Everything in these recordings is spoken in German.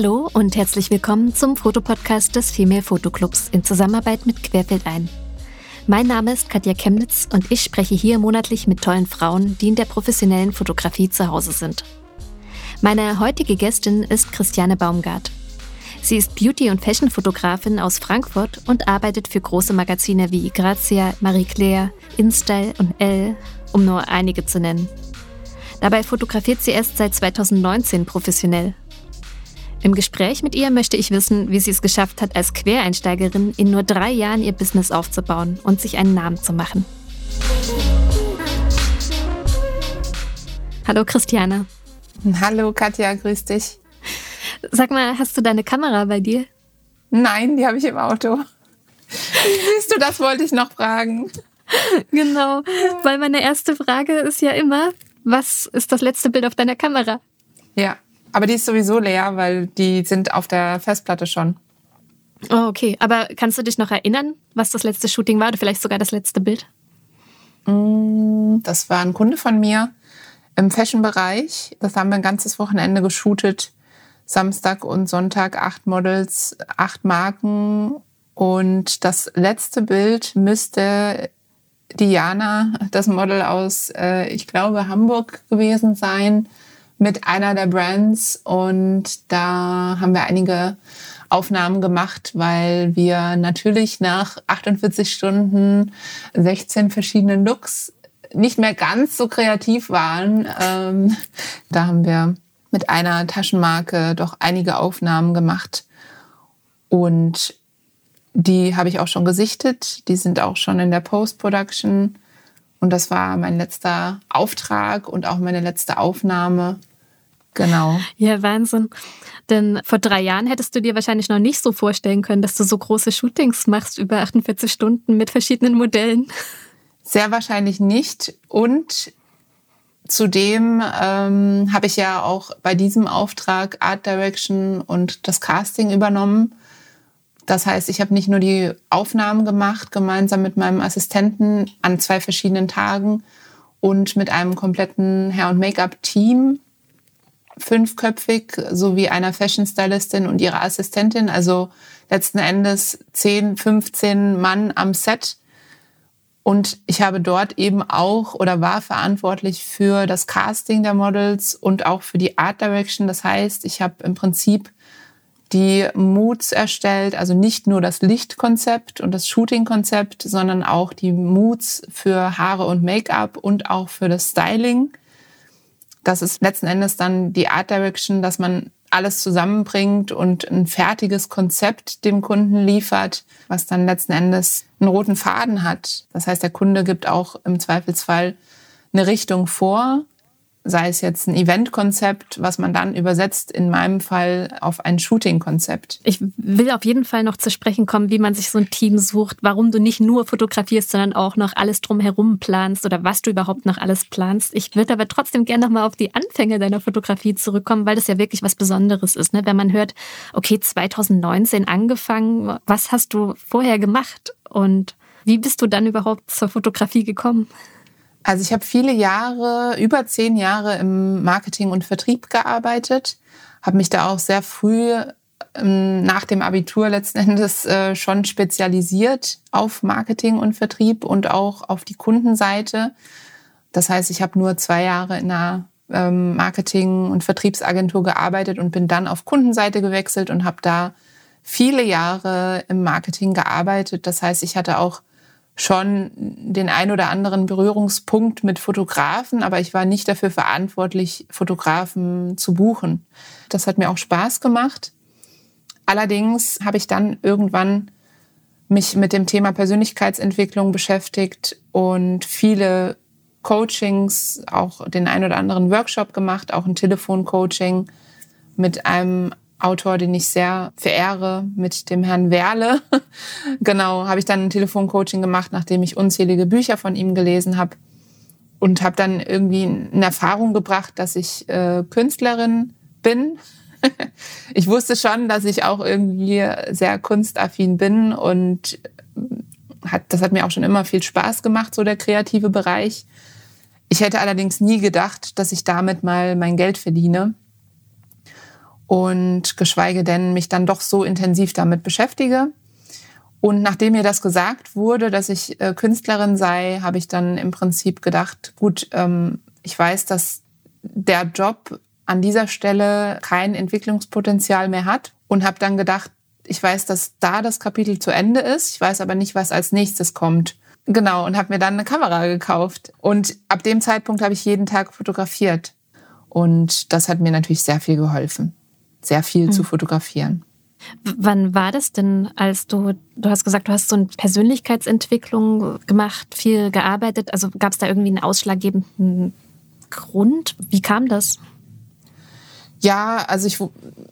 Hallo und herzlich willkommen zum Fotopodcast des Female Fotoclubs in Zusammenarbeit mit Querfeld ein. Mein Name ist Katja Chemnitz und ich spreche hier monatlich mit tollen Frauen, die in der professionellen Fotografie zu Hause sind. Meine heutige Gästin ist Christiane Baumgart. Sie ist Beauty- und Fashion-Fotografin aus Frankfurt und arbeitet für große Magazine wie Grazia, Marie Claire, InStyle und Elle, um nur einige zu nennen. Dabei fotografiert sie erst seit 2019 professionell im Gespräch mit ihr möchte ich wissen, wie sie es geschafft hat, als Quereinsteigerin in nur drei Jahren ihr Business aufzubauen und sich einen Namen zu machen. Hallo Christiane. Hallo Katja, grüß dich. Sag mal, hast du deine Kamera bei dir? Nein, die habe ich im Auto. Siehst du, das wollte ich noch fragen. Genau, weil meine erste Frage ist ja immer, was ist das letzte Bild auf deiner Kamera? Ja, aber die ist sowieso leer, weil die sind auf der Festplatte schon. Oh, okay. Aber kannst du dich noch erinnern, was das letzte Shooting war oder vielleicht sogar das letzte Bild? Mm, das war ein Kunde von mir im Fashion-Bereich. Das haben wir ein ganzes Wochenende geshootet. Samstag und Sonntag acht Models, acht Marken. Und das letzte Bild müsste Diana, das Model aus, äh, ich glaube, Hamburg gewesen sein mit einer der Brands und da haben wir einige Aufnahmen gemacht, weil wir natürlich nach 48 Stunden 16 verschiedenen Looks nicht mehr ganz so kreativ waren. Ähm, da haben wir mit einer Taschenmarke doch einige Aufnahmen gemacht und die habe ich auch schon gesichtet. Die sind auch schon in der Post-Production. Und das war mein letzter Auftrag und auch meine letzte Aufnahme. Genau. Ja, Wahnsinn. Denn vor drei Jahren hättest du dir wahrscheinlich noch nicht so vorstellen können, dass du so große Shootings machst über 48 Stunden mit verschiedenen Modellen. Sehr wahrscheinlich nicht. Und zudem ähm, habe ich ja auch bei diesem Auftrag Art Direction und das Casting übernommen. Das heißt, ich habe nicht nur die Aufnahmen gemacht, gemeinsam mit meinem Assistenten an zwei verschiedenen Tagen und mit einem kompletten Hair- und Make-up-Team fünfköpfig sowie einer Fashion Stylistin und ihrer Assistentin. Also letzten Endes 10, 15 Mann am Set. Und ich habe dort eben auch oder war verantwortlich für das Casting der Models und auch für die Art Direction. Das heißt, ich habe im Prinzip die Moods erstellt, also nicht nur das Lichtkonzept und das Shootingkonzept, sondern auch die Moods für Haare und Make-up und auch für das Styling das ist letzten Endes dann die Art Direction, dass man alles zusammenbringt und ein fertiges Konzept dem Kunden liefert, was dann letzten Endes einen roten Faden hat. Das heißt, der Kunde gibt auch im Zweifelsfall eine Richtung vor sei es jetzt ein Eventkonzept, was man dann übersetzt, in meinem Fall auf ein Shooting-Konzept. Ich will auf jeden Fall noch zu sprechen kommen, wie man sich so ein Team sucht, warum du nicht nur fotografierst, sondern auch noch alles drumherum planst oder was du überhaupt noch alles planst. Ich würde aber trotzdem gerne nochmal auf die Anfänge deiner Fotografie zurückkommen, weil das ja wirklich was Besonderes ist. Ne? Wenn man hört, okay, 2019 angefangen, was hast du vorher gemacht und wie bist du dann überhaupt zur Fotografie gekommen? Also ich habe viele Jahre, über zehn Jahre im Marketing und Vertrieb gearbeitet, habe mich da auch sehr früh ähm, nach dem Abitur letzten Endes äh, schon spezialisiert auf Marketing und Vertrieb und auch auf die Kundenseite. Das heißt, ich habe nur zwei Jahre in einer ähm, Marketing- und Vertriebsagentur gearbeitet und bin dann auf Kundenseite gewechselt und habe da viele Jahre im Marketing gearbeitet. Das heißt, ich hatte auch schon den ein oder anderen Berührungspunkt mit Fotografen, aber ich war nicht dafür verantwortlich, Fotografen zu buchen. Das hat mir auch Spaß gemacht. Allerdings habe ich dann irgendwann mich mit dem Thema Persönlichkeitsentwicklung beschäftigt und viele Coachings, auch den ein oder anderen Workshop gemacht, auch ein Telefoncoaching mit einem Autor, den ich sehr verehre, mit dem Herrn Werle. genau, habe ich dann ein Telefoncoaching gemacht, nachdem ich unzählige Bücher von ihm gelesen habe und habe dann irgendwie in Erfahrung gebracht, dass ich äh, Künstlerin bin. ich wusste schon, dass ich auch irgendwie sehr kunstaffin bin und hat, das hat mir auch schon immer viel Spaß gemacht, so der kreative Bereich. Ich hätte allerdings nie gedacht, dass ich damit mal mein Geld verdiene. Und geschweige denn mich dann doch so intensiv damit beschäftige. Und nachdem mir das gesagt wurde, dass ich äh, Künstlerin sei, habe ich dann im Prinzip gedacht, gut, ähm, ich weiß, dass der Job an dieser Stelle kein Entwicklungspotenzial mehr hat und habe dann gedacht, ich weiß, dass da das Kapitel zu Ende ist, ich weiß aber nicht, was als nächstes kommt. Genau, und habe mir dann eine Kamera gekauft. Und ab dem Zeitpunkt habe ich jeden Tag fotografiert. Und das hat mir natürlich sehr viel geholfen, sehr viel mhm. zu fotografieren. Wann war das denn, als du, du hast gesagt, du hast so eine Persönlichkeitsentwicklung gemacht, viel gearbeitet. Also gab es da irgendwie einen ausschlaggebenden Grund? Wie kam das? Ja, also ich,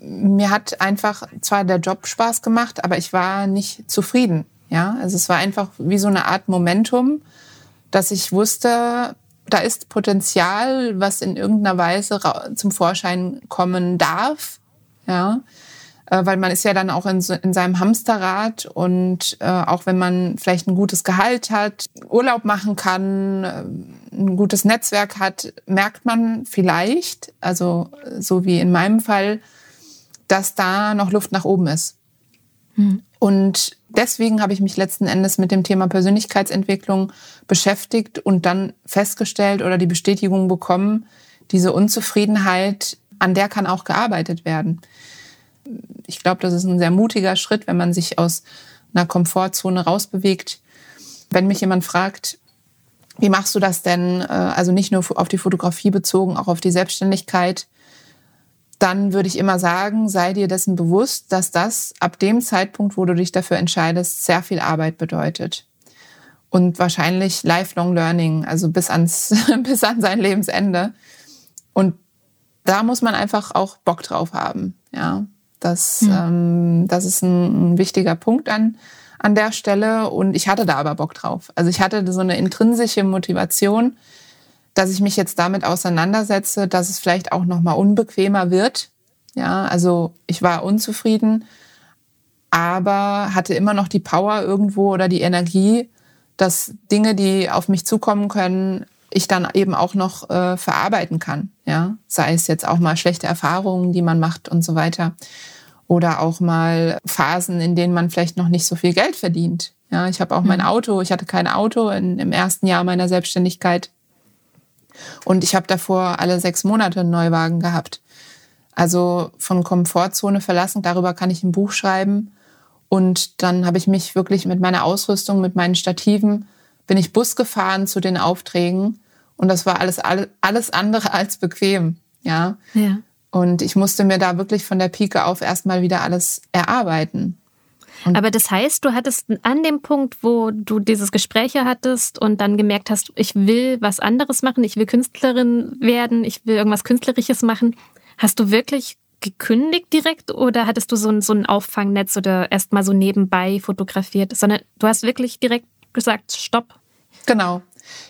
mir hat einfach zwar der Job Spaß gemacht, aber ich war nicht zufrieden. Ja, also es war einfach wie so eine Art Momentum, dass ich wusste, da ist Potenzial, was in irgendeiner Weise zum Vorschein kommen darf. Ja, äh, weil man ist ja dann auch in, in seinem Hamsterrad und äh, auch wenn man vielleicht ein gutes Gehalt hat, Urlaub machen kann, äh, ein gutes Netzwerk hat, merkt man vielleicht, also so wie in meinem Fall, dass da noch Luft nach oben ist. Mhm. Und deswegen habe ich mich letzten Endes mit dem Thema Persönlichkeitsentwicklung beschäftigt und dann festgestellt oder die Bestätigung bekommen, diese Unzufriedenheit, an der kann auch gearbeitet werden ich glaube, das ist ein sehr mutiger Schritt, wenn man sich aus einer Komfortzone rausbewegt. Wenn mich jemand fragt, wie machst du das denn, äh, also nicht nur auf die Fotografie bezogen, auch auf die Selbstständigkeit, dann würde ich immer sagen, sei dir dessen bewusst, dass das ab dem Zeitpunkt, wo du dich dafür entscheidest, sehr viel Arbeit bedeutet. Und wahrscheinlich lifelong learning, also bis ans, bis an sein Lebensende. Und da muss man einfach auch Bock drauf haben, ja. Das, mhm. ähm, das ist ein, ein, wichtiger Punkt an, an der Stelle. Und ich hatte da aber Bock drauf. Also ich hatte so eine intrinsische Motivation, dass ich mich jetzt damit auseinandersetze, dass es vielleicht auch noch mal unbequemer wird. Ja, also ich war unzufrieden, aber hatte immer noch die Power irgendwo oder die Energie, dass Dinge, die auf mich zukommen können, ich dann eben auch noch äh, verarbeiten kann. Ja, sei es jetzt auch mal schlechte Erfahrungen, die man macht und so weiter. Oder auch mal Phasen, in denen man vielleicht noch nicht so viel Geld verdient. Ja, ich habe auch mein mhm. Auto, ich hatte kein Auto in, im ersten Jahr meiner Selbstständigkeit. Und ich habe davor alle sechs Monate einen Neuwagen gehabt. Also von Komfortzone verlassen, darüber kann ich ein Buch schreiben. Und dann habe ich mich wirklich mit meiner Ausrüstung, mit meinen Stativen bin ich Bus gefahren zu den Aufträgen und das war alles, alles andere als bequem. Ja. ja. Und ich musste mir da wirklich von der Pike auf erstmal wieder alles erarbeiten. Und Aber das heißt, du hattest an dem Punkt, wo du dieses Gespräch hattest und dann gemerkt hast, ich will was anderes machen, ich will Künstlerin werden, ich will irgendwas Künstlerisches machen, hast du wirklich gekündigt direkt oder hattest du so ein, so ein Auffangnetz oder erst mal so nebenbei fotografiert, sondern du hast wirklich direkt gesagt, stopp. Genau.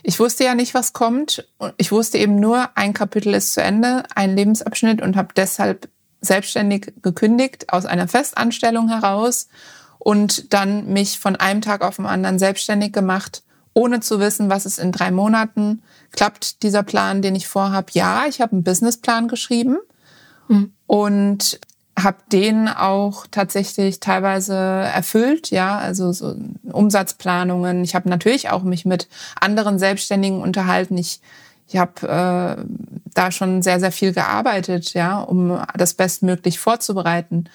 Ich wusste ja nicht, was kommt. Ich wusste eben nur, ein Kapitel ist zu Ende, ein Lebensabschnitt und habe deshalb selbstständig gekündigt aus einer Festanstellung heraus und dann mich von einem Tag auf den anderen selbstständig gemacht, ohne zu wissen, was ist in drei Monaten. Klappt dieser Plan, den ich vorhabe? Ja, ich habe einen Businessplan geschrieben mhm. und habe den auch tatsächlich teilweise erfüllt, ja, also so Umsatzplanungen. Ich habe natürlich auch mich mit anderen Selbstständigen unterhalten. Ich ich habe äh, da schon sehr sehr viel gearbeitet, ja, um das bestmöglich vorzubereiten.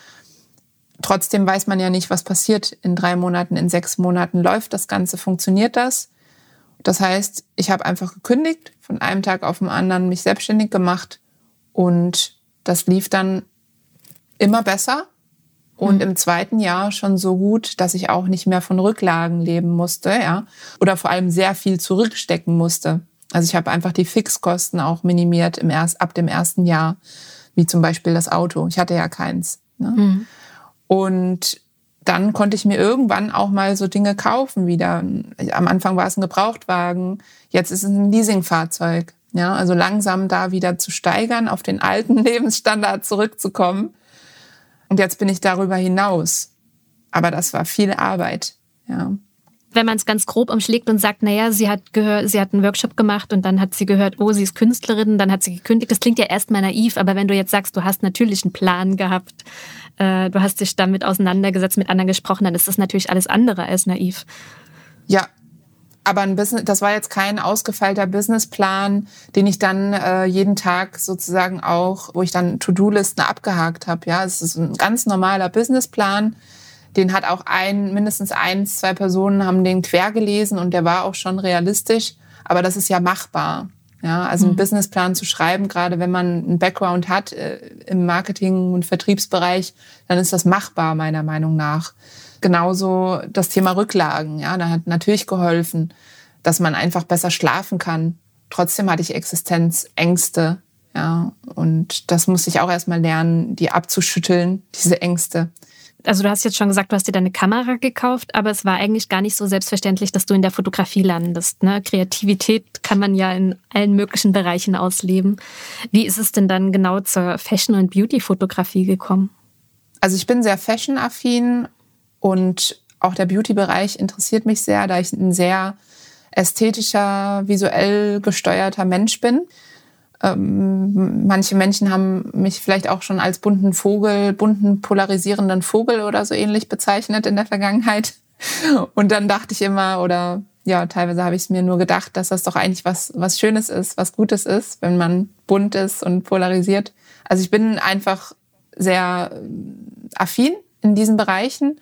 Trotzdem weiß man ja nicht, was passiert in drei Monaten, in sechs Monaten. Läuft das Ganze, funktioniert das? Das heißt, ich habe einfach gekündigt, von einem Tag auf den anderen mich selbstständig gemacht und das lief dann immer besser und mhm. im zweiten Jahr schon so gut, dass ich auch nicht mehr von Rücklagen leben musste, ja, oder vor allem sehr viel zurückstecken musste. Also ich habe einfach die Fixkosten auch minimiert im erst, ab dem ersten Jahr, wie zum Beispiel das Auto. Ich hatte ja keins. Ne? Mhm. Und dann konnte ich mir irgendwann auch mal so Dinge kaufen wieder. Am Anfang war es ein Gebrauchtwagen, jetzt ist es ein Leasingfahrzeug. Ja, also langsam da wieder zu steigern, auf den alten Lebensstandard zurückzukommen. Und jetzt bin ich darüber hinaus. Aber das war viel Arbeit, ja. wenn man es ganz grob umschlägt und sagt, naja, sie hat gehört, sie hat einen Workshop gemacht und dann hat sie gehört, oh, sie ist Künstlerin, dann hat sie gekündigt. Das klingt ja erstmal naiv, aber wenn du jetzt sagst, du hast natürlich einen Plan gehabt, äh, du hast dich damit auseinandergesetzt, mit anderen gesprochen, dann ist das natürlich alles andere als naiv. Ja, aber ein Business, das war jetzt kein ausgefeilter Businessplan, den ich dann äh, jeden Tag sozusagen auch, wo ich dann To-Do-Listen abgehakt habe. Ja, es ist ein ganz normaler Businessplan. Den hat auch ein, mindestens eins, zwei Personen haben den quer gelesen und der war auch schon realistisch. Aber das ist ja machbar. Ja, also einen mhm. Businessplan zu schreiben, gerade wenn man einen Background hat äh, im Marketing- und Vertriebsbereich, dann ist das machbar, meiner Meinung nach. Genauso das Thema Rücklagen. Ja, da hat natürlich geholfen, dass man einfach besser schlafen kann. Trotzdem hatte ich Existenzängste. Ja, und das musste ich auch erstmal lernen, die abzuschütteln, diese Ängste. Also du hast jetzt schon gesagt, du hast dir deine Kamera gekauft, aber es war eigentlich gar nicht so selbstverständlich, dass du in der Fotografie landest. Ne? Kreativität kann man ja in allen möglichen Bereichen ausleben. Wie ist es denn dann genau zur Fashion- und Beauty-Fotografie gekommen? Also ich bin sehr fashion-affin und auch der Beauty-Bereich interessiert mich sehr, da ich ein sehr ästhetischer, visuell gesteuerter Mensch bin. Ähm, manche Menschen haben mich vielleicht auch schon als bunten Vogel, bunten polarisierenden Vogel oder so ähnlich bezeichnet in der Vergangenheit. Und dann dachte ich immer, oder ja, teilweise habe ich es mir nur gedacht, dass das doch eigentlich was, was Schönes ist, was Gutes ist, wenn man bunt ist und polarisiert. Also ich bin einfach sehr affin in diesen Bereichen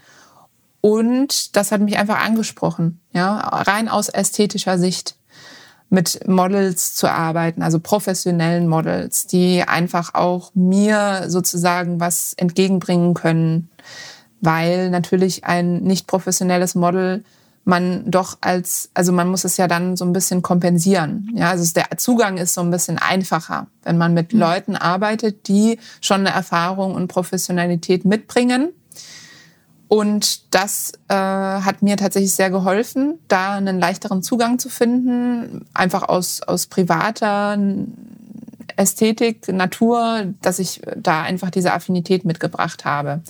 und das hat mich einfach angesprochen, ja, rein aus ästhetischer Sicht mit Models zu arbeiten, also professionellen Models, die einfach auch mir sozusagen was entgegenbringen können, weil natürlich ein nicht professionelles Model man doch als, also man muss es ja dann so ein bisschen kompensieren. Ja, also der Zugang ist so ein bisschen einfacher, wenn man mit mhm. Leuten arbeitet, die schon eine Erfahrung und Professionalität mitbringen und das äh, hat mir tatsächlich sehr geholfen, da einen leichteren Zugang zu finden, einfach aus, aus privater Ästhetik, Natur, dass ich da einfach diese Affinität mitgebracht habe.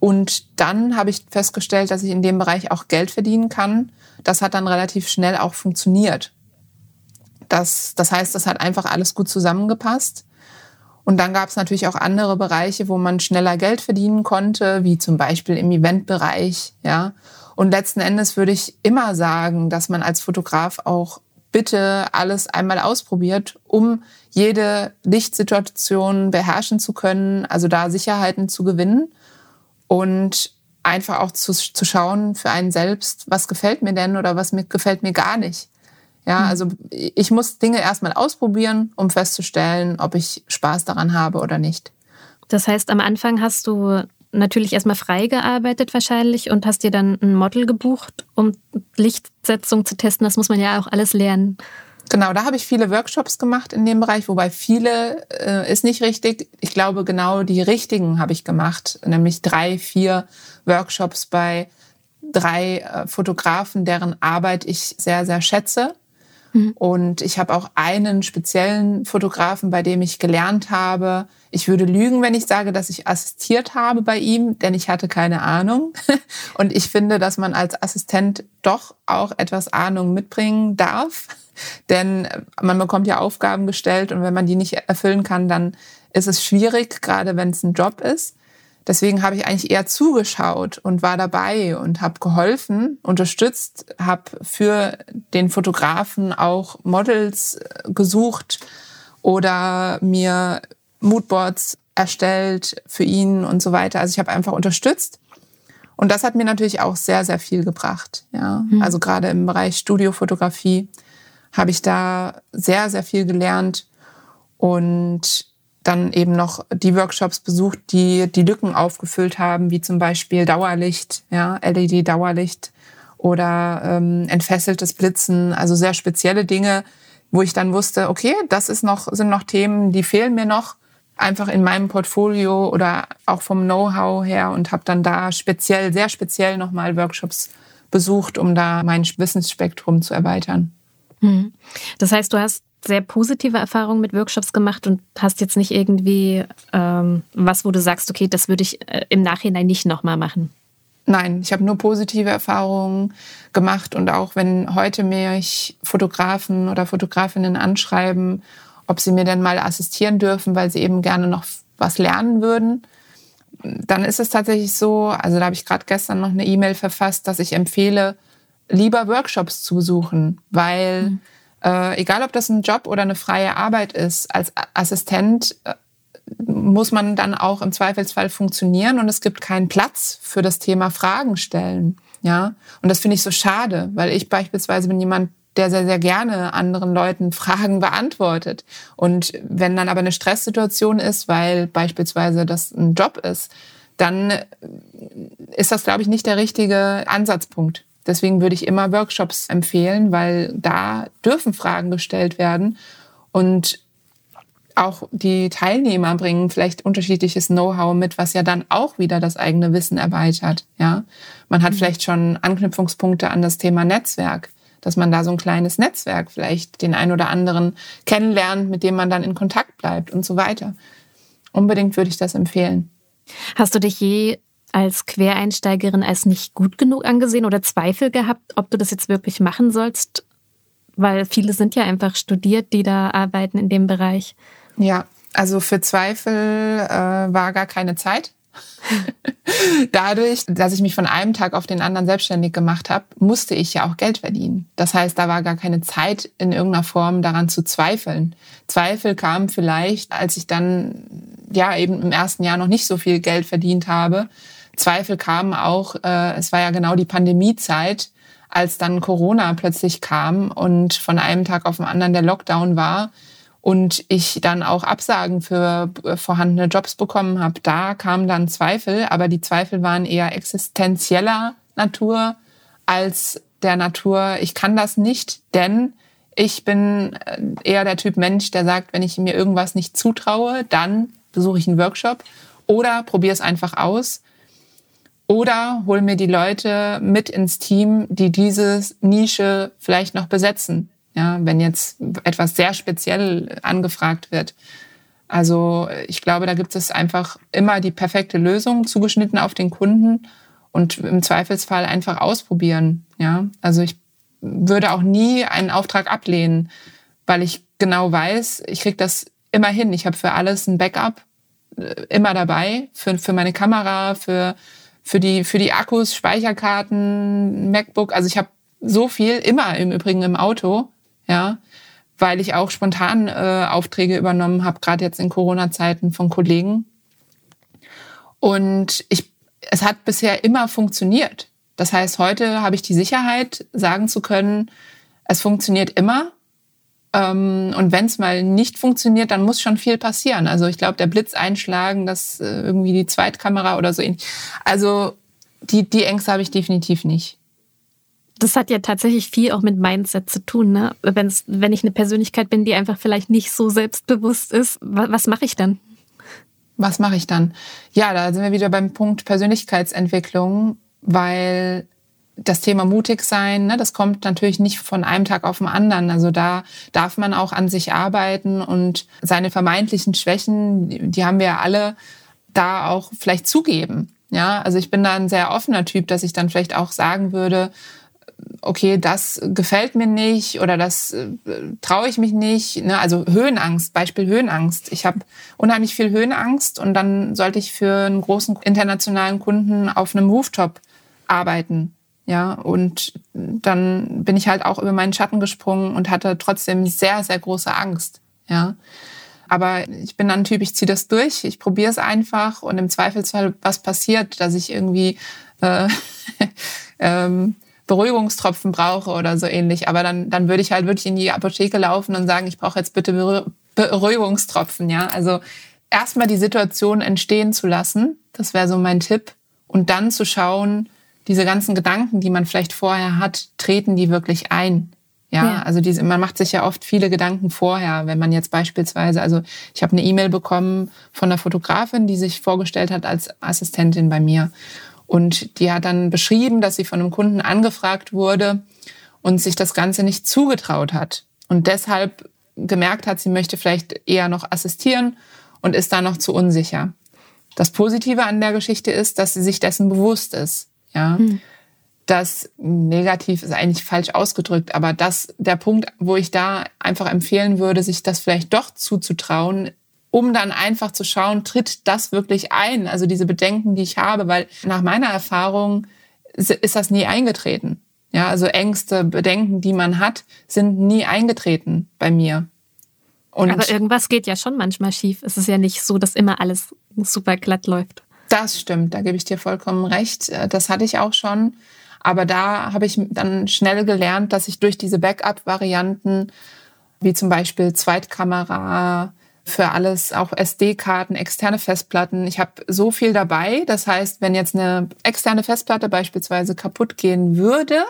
Und dann habe ich festgestellt, dass ich in dem Bereich auch Geld verdienen kann. Das hat dann relativ schnell auch funktioniert. Das, das heißt, das hat einfach alles gut zusammengepasst. Und dann gab es natürlich auch andere Bereiche, wo man schneller Geld verdienen konnte, wie zum Beispiel im Eventbereich, ja. Und letzten Endes würde ich immer sagen, dass man als Fotograf auch bitte alles einmal ausprobiert, um jede Lichtsituation beherrschen zu können, also da Sicherheiten zu gewinnen und einfach auch zu, zu schauen für einen selbst, was gefällt mir denn oder was mir, gefällt mir gar nicht. Ja, mhm. also ich muss Dinge erstmal ausprobieren, um festzustellen, ob ich Spaß daran habe oder nicht. Das heißt, am Anfang hast du natürlich erstmal frei gearbeitet wahrscheinlich und hast dir dann ein Model gebucht, um Lichtsetzung zu testen. Das muss man ja auch alles lernen. Genau, da habe ich viele Workshops gemacht in dem Bereich, wobei viele äh, ist nicht richtig. Ich glaube, genau die richtigen habe ich gemacht, nämlich drei, vier Workshops bei drei äh, Fotografen, deren Arbeit ich sehr, sehr schätze Mhm. Und ich habe auch einen speziellen Fotografen, bei dem ich gelernt habe. Ich würde lügen, wenn ich sage, dass ich assistiert habe bei ihm, denn ich hatte keine Ahnung. Und ich finde, dass man als Assistent doch auch etwas Ahnung mitbringen darf. Denn man bekommt ja Aufgaben gestellt und wenn man die nicht erfüllen kann, dann ist es schwierig, gerade wenn es ein Job ist. Deswegen habe ich eigentlich eher zugeschaut und war dabei und habe geholfen, unterstützt, habe für den Fotografen auch Models äh, gesucht oder mir Moodboards erstellt für ihn und so weiter. Also ich habe einfach unterstützt. Und das hat mir natürlich auch sehr, sehr viel gebracht. Ja, mhm. also gerade im Bereich Studiofotografie habe ich da sehr, sehr viel gelernt und dann eben noch die Workshops besucht, die die Lücken aufgefüllt haben, wie zum Beispiel Dauerlicht, ja, LED-Dauerlicht oder ähm, entfesseltes Blitzen, also sehr spezielle Dinge, wo ich dann wusste, okay, das ist noch, sind noch Themen, die fehlen mir noch einfach in meinem Portfolio oder auch vom Know-how her und habe dann da speziell, sehr speziell nochmal Workshops besucht, um da mein Wissensspektrum zu erweitern. Mhm. Das heißt, du hast sehr positive Erfahrungen mit Workshops gemacht und hast jetzt nicht irgendwie ähm, was, wo du sagst, okay, das würde ich äh, im Nachhinein nicht nochmal machen. Nein, ich habe nur positive Erfahrungen gemacht und auch wenn heute mich Fotografen oder Fotografinnen anschreiben, ob sie mir denn mal assistieren dürfen, weil sie eben gerne noch was lernen würden, dann ist es tatsächlich so, also da habe ich gerade gestern noch eine E-Mail verfasst, dass ich empfehle, lieber Workshops zu besuchen, weil mhm. Äh, egal ob das ein Job oder eine freie Arbeit ist, als Assistent äh, muss man dann auch im Zweifelsfall funktionieren und es gibt keinen Platz für das Thema Fragen stellen. Ja, und das finde ich so schade, weil ich beispielsweise bin jemand, der sehr, sehr gerne anderen Leuten Fragen beantwortet. Und wenn dann aber eine Stresssituation ist, weil beispielsweise das ein Job ist, dann ist das, glaube ich, nicht der richtige Ansatzpunkt. Deswegen würde ich immer Workshops empfehlen, weil da dürfen Fragen gestellt werden. Und auch die Teilnehmer bringen vielleicht unterschiedliches Know-how mit, was ja dann auch wieder das eigene Wissen erweitert. Ja, man hat mhm. vielleicht schon Anknüpfungspunkte an das Thema Netzwerk, dass man da so ein kleines Netzwerk vielleicht den ein oder anderen kennenlernt, mit dem man dann in Kontakt bleibt und so weiter. Unbedingt würde ich das empfehlen. Hast du dich je als Quereinsteigerin als nicht gut genug angesehen oder Zweifel gehabt, ob du das jetzt wirklich machen sollst? Weil viele sind ja einfach studiert, die da arbeiten in dem Bereich. Ja, also für Zweifel äh, war gar keine Zeit. Dadurch, dass ich mich von einem Tag auf den anderen selbstständig gemacht habe, musste ich ja auch Geld verdienen. Das heißt, da war gar keine Zeit in irgendeiner Form daran zu zweifeln. Zweifel kamen vielleicht, als ich dann ja eben im ersten Jahr noch nicht so viel Geld verdient habe. Zweifel kamen auch, äh, es war ja genau die Pandemiezeit, als dann Corona plötzlich kam und von einem Tag auf den anderen der Lockdown war und ich dann auch Absagen für äh, vorhandene Jobs bekommen habe, da kamen dann Zweifel, aber die Zweifel waren eher existenzieller Natur als der Natur, ich kann das nicht, denn ich bin äh, eher der Typ Mensch, der sagt, wenn ich mir irgendwas nicht zutraue, dann besuche ich einen Workshop oder probiere es einfach aus oder hol mir die Leute mit ins Team, die diese Nische vielleicht noch besetzen. Ja, wenn jetzt etwas sehr speziell angefragt wird. Also ich glaube, da gibt es einfach immer die perfekte Lösung zugeschnitten auf den Kunden und im Zweifelsfall einfach ausprobieren. Ja, also ich würde auch nie einen Auftrag ablehnen, weil ich genau weiß, ich kriege das immer hin. Ich habe für alles ein Backup äh, immer dabei, für, für meine Kamera, für, für, die, für die Akkus, Speicherkarten, MacBook. Also ich habe so viel, immer im Übrigen im Auto ja, weil ich auch spontan äh, Aufträge übernommen habe, gerade jetzt in Corona-Zeiten von Kollegen. Und ich, es hat bisher immer funktioniert. Das heißt, heute habe ich die Sicherheit, sagen zu können, es funktioniert immer. Ähm, und wenn es mal nicht funktioniert, dann muss schon viel passieren. Also ich glaube, der Blitz einschlagen, das äh, irgendwie die Zweitkamera oder so ähnlich. Also die, die Ängste habe ich definitiv nicht das hat ja tatsächlich viel auch mit Mindset zu tun. Ne? Wenn's, wenn ich eine Persönlichkeit bin, die einfach vielleicht nicht so selbstbewusst ist, was, was mache ich dann? Was mache ich dann? Ja, da sind wir wieder beim Punkt Persönlichkeitsentwicklung, weil das Thema mutig sein, ne, das kommt natürlich nicht von einem Tag auf den anderen. Also da darf man auch an sich arbeiten und seine vermeintlichen Schwächen, die haben wir ja alle, da auch vielleicht zugeben. Ja, also ich bin da ein sehr offener Typ, dass ich dann vielleicht auch sagen würde, okay, das gefällt mir nicht oder das äh, traue ich mich nicht. Ne? Also Höhenangst, Beispiel Höhenangst. Ich habe unheimlich viel Höhenangst und dann sollte ich für einen großen internationalen Kunden auf einem Rooftop arbeiten. Ja, und dann bin ich halt auch über meinen Schatten gesprungen und hatte trotzdem sehr, sehr große Angst. Ja. Aber ich bin dann ein Typ, ich ziehe das durch, ich probiere es einfach und im Zweifelsfall, was passiert, dass ich irgendwie äh, ähm, Beruhigungstropfen brauche oder so ähnlich. Aber dann, dann würde ich halt wirklich in die Apotheke laufen und sagen, ich brauche jetzt bitte Beruhigungstropfen, ja. Also erstmal die Situation entstehen zu lassen, das wäre so mein Tipp. Und dann zu schauen, diese ganzen Gedanken, die man vielleicht vorher hat, treten die wirklich ein? Ja, ja, also diese, man macht sich ja oft viele Gedanken vorher, wenn man jetzt beispielsweise, also ich habe eine E-Mail bekommen von einer Fotografin, die sich vorgestellt hat als Assistentin bei mir. Und die hat dann beschrieben, dass sie von einem Kunden angefragt wurde und sich das Ganze nicht zugetraut hat. Und deshalb gemerkt hat, sie möchte vielleicht eher noch assistieren und ist da noch zu unsicher. Das Positive an der Geschichte ist, dass sie sich dessen bewusst ist. Ja. Mhm. Das negativ ist eigentlich falsch ausgedrückt, aber das, der Punkt, wo ich da einfach empfehlen würde, sich das vielleicht doch zuzutrauen, um dann einfach zu schauen, tritt das wirklich ein? Also diese Bedenken, die ich habe, weil nach meiner Erfahrung ist das nie eingetreten. Ja, also Ängste, Bedenken, die man hat, sind nie eingetreten bei mir. Und Aber irgendwas geht ja schon manchmal schief. Es ist ja nicht so, dass immer alles super glatt läuft. Das stimmt, da gebe ich dir vollkommen recht. Das hatte ich auch schon. Aber da habe ich dann schnell gelernt, dass ich durch diese Backup-Varianten, wie zum Beispiel Zweitkamera, für alles, auch SD-Karten, externe Festplatten. Ich habe so viel dabei. Das heißt, wenn jetzt eine externe Festplatte beispielsweise kaputt gehen würde,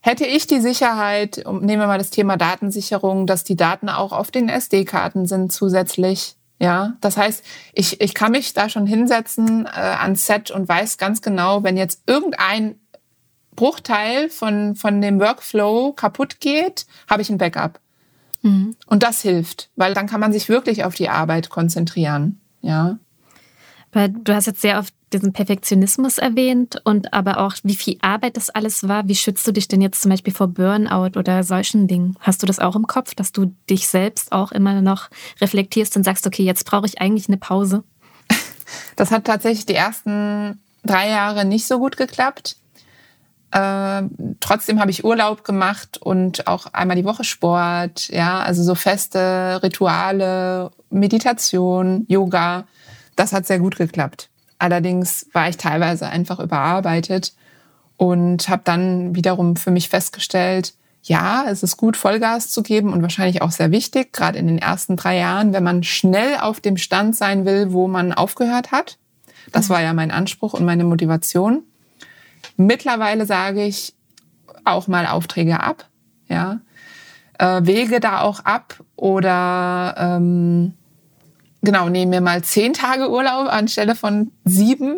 hätte ich die Sicherheit, nehmen wir mal das Thema Datensicherung, dass die Daten auch auf den SD-Karten sind zusätzlich. Ja, das heißt, ich, ich kann mich da schon hinsetzen äh, ans Set und weiß ganz genau, wenn jetzt irgendein Bruchteil von, von dem Workflow kaputt geht, habe ich ein Backup. Mhm. Und das hilft, weil dann kann man sich wirklich auf die Arbeit konzentrieren. Ja. Weil du hast jetzt sehr oft diesen Perfektionismus erwähnt und aber auch, wie viel Arbeit das alles war. Wie schützt du dich denn jetzt zum Beispiel vor Burnout oder solchen Dingen? Hast du das auch im Kopf, dass du dich selbst auch immer noch reflektierst und sagst, okay, jetzt brauche ich eigentlich eine Pause? Das hat tatsächlich die ersten drei Jahre nicht so gut geklappt. Äh, trotzdem habe ich Urlaub gemacht und auch einmal die Woche Sport, ja, also so feste Rituale, Meditation, Yoga. Das hat sehr gut geklappt. Allerdings war ich teilweise einfach überarbeitet und habe dann wiederum für mich festgestellt, ja, es ist gut, Vollgas zu geben und wahrscheinlich auch sehr wichtig, gerade in den ersten drei Jahren, wenn man schnell auf dem Stand sein will, wo man aufgehört hat. Das war ja mein Anspruch und meine Motivation. Mittlerweile sage ich auch mal Aufträge ab, ja, äh, Wege da auch ab oder ähm, genau nehme mir mal zehn Tage Urlaub anstelle von sieben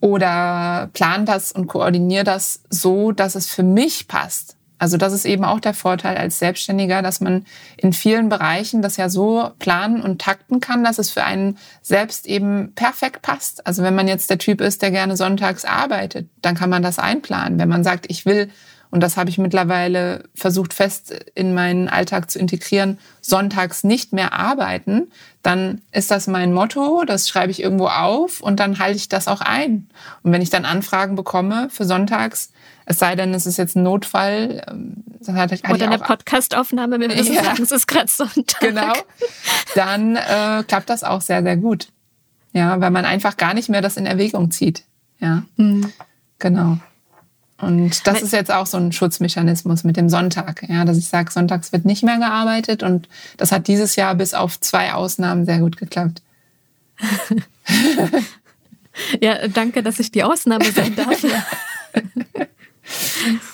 oder plan das und koordiniere das so, dass es für mich passt. Also das ist eben auch der Vorteil als Selbstständiger, dass man in vielen Bereichen das ja so planen und takten kann, dass es für einen selbst eben perfekt passt. Also wenn man jetzt der Typ ist, der gerne sonntags arbeitet, dann kann man das einplanen. Wenn man sagt, ich will, und das habe ich mittlerweile versucht fest in meinen Alltag zu integrieren, sonntags nicht mehr arbeiten, dann ist das mein Motto, das schreibe ich irgendwo auf und dann halte ich das auch ein. Und wenn ich dann Anfragen bekomme für sonntags, es sei denn, es ist jetzt ein Notfall. Ähm, dann hat, hat Oder eine Podcastaufnahme, wenn wir ja. sagen, es ist gerade Sonntag. Genau. Dann äh, klappt das auch sehr, sehr gut. Ja, weil man einfach gar nicht mehr das in Erwägung zieht. Ja, mhm. genau. Und das ist jetzt auch so ein Schutzmechanismus mit dem Sonntag, ja, dass ich sage, sonntags wird nicht mehr gearbeitet und das hat dieses Jahr bis auf zwei Ausnahmen sehr gut geklappt. ja, danke, dass ich die Ausnahme sein darf. Ja,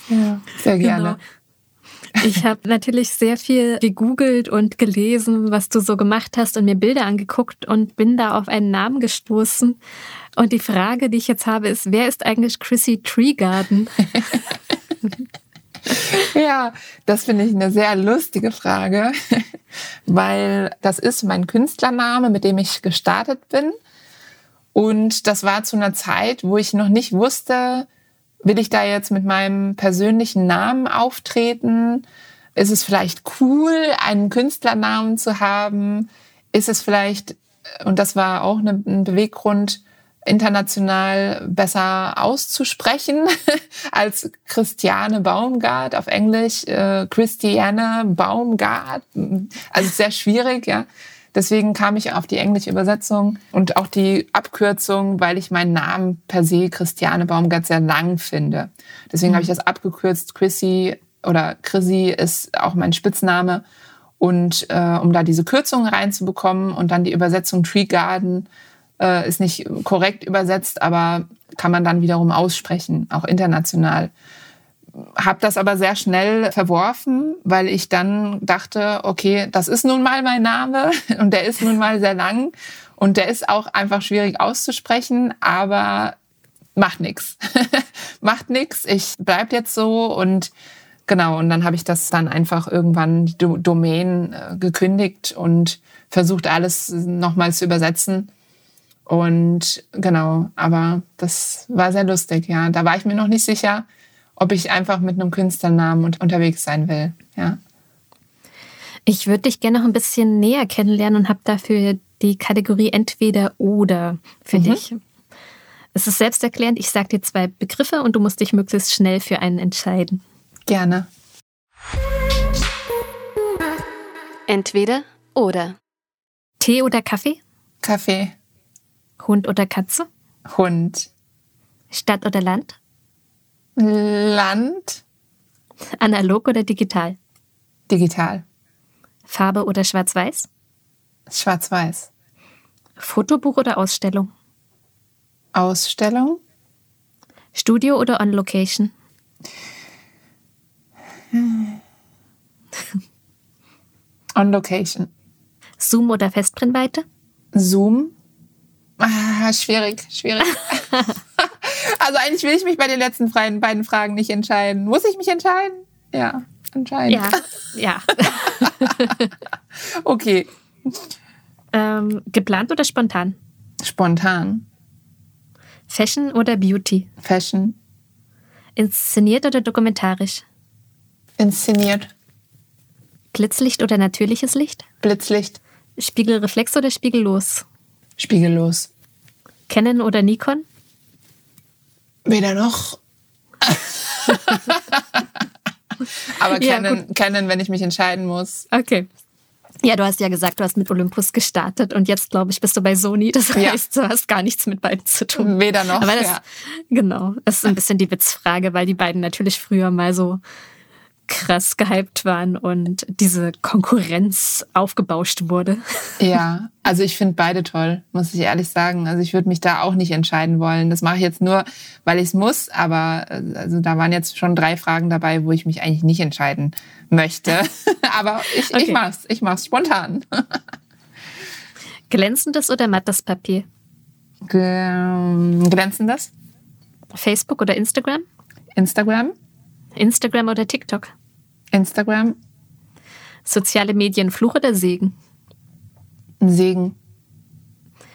sehr gerne. Genau. Ich habe natürlich sehr viel gegoogelt und gelesen, was du so gemacht hast und mir Bilder angeguckt und bin da auf einen Namen gestoßen. Und die Frage, die ich jetzt habe, ist, wer ist eigentlich Chrissy Treegarden? ja, das finde ich eine sehr lustige Frage, weil das ist mein Künstlername, mit dem ich gestartet bin. Und das war zu einer Zeit, wo ich noch nicht wusste, Will ich da jetzt mit meinem persönlichen Namen auftreten? Ist es vielleicht cool, einen Künstlernamen zu haben? Ist es vielleicht, und das war auch ein Beweggrund, international besser auszusprechen als Christiane Baumgart auf Englisch, äh, Christiane Baumgart. Also sehr schwierig, ja. Deswegen kam ich auf die englische Übersetzung und auch die Abkürzung, weil ich meinen Namen per se Christiane Baumgart sehr lang finde. Deswegen mhm. habe ich das abgekürzt. Chrissy oder Chrissy ist auch mein Spitzname. Und äh, um da diese Kürzung reinzubekommen und dann die Übersetzung Tree Garden äh, ist nicht korrekt übersetzt, aber kann man dann wiederum aussprechen, auch international habe das aber sehr schnell verworfen, weil ich dann dachte, okay, das ist nun mal mein Name und der ist nun mal sehr lang und der ist auch einfach schwierig auszusprechen, aber macht nichts. macht nichts, ich bleib jetzt so und genau, und dann habe ich das dann einfach irgendwann die Domain äh, gekündigt und versucht alles nochmal zu übersetzen Und genau, aber das war sehr lustig, ja. Da war ich mir noch nicht sicher, ob ich einfach mit einem Künstlernamen unterwegs sein will, ja. Ich würde dich gerne noch ein bisschen näher kennenlernen und habe dafür die Kategorie entweder oder für mhm. dich. Es ist selbsterklärend, ich sage dir zwei Begriffe und du musst dich möglichst schnell für einen entscheiden. Gerne. Entweder oder. Tee oder Kaffee? Kaffee. Hund oder Katze? Hund. Stadt oder Land? Land. Analog oder digital? Digital. Farbe oder Schwarz-Weiß? Schwarz-Weiß. Fotobuch oder Ausstellung? Ausstellung. Studio oder On-Location? On-Location. Zoom oder Festbrennweite? Zoom. Ah, schwierig, schwierig. also eigentlich will ich mich bei den letzten beiden Fragen nicht entscheiden. Muss ich mich entscheiden? Ja, anscheinend. Ja, ja. okay. Ähm, geplant oder spontan? Spontan. Fashion oder Beauty? Fashion. Inszeniert oder dokumentarisch? Inszeniert. Blitzlicht oder natürliches Licht? Blitzlicht. Spiegelreflex oder spiegellos? Spiegellos. Canon oder Nikon? Weder noch. Aber ja, Canon, Canon, wenn ich mich entscheiden muss. Okay. Ja, du hast ja gesagt, du hast mit Olympus gestartet und jetzt, glaube ich, bist du bei Sony. Das heißt, ja. du hast gar nichts mit beiden zu tun. Weder noch. Aber das, ja. Genau, das ist ein bisschen die Witzfrage, weil die beiden natürlich früher mal so krass gehypt waren und diese Konkurrenz aufgebauscht wurde. Ja, also ich finde beide toll, muss ich ehrlich sagen. Also ich würde mich da auch nicht entscheiden wollen. Das mache ich jetzt nur, weil ich es muss, aber also da waren jetzt schon drei Fragen dabei, wo ich mich eigentlich nicht entscheiden möchte. aber ich, okay. ich mach's, ich mach's spontan. Glänzendes oder mattes Papier? Glänzendes. Facebook oder Instagram? Instagram. Instagram oder TikTok? Instagram. Soziale Medien, Fluch oder Segen? Segen.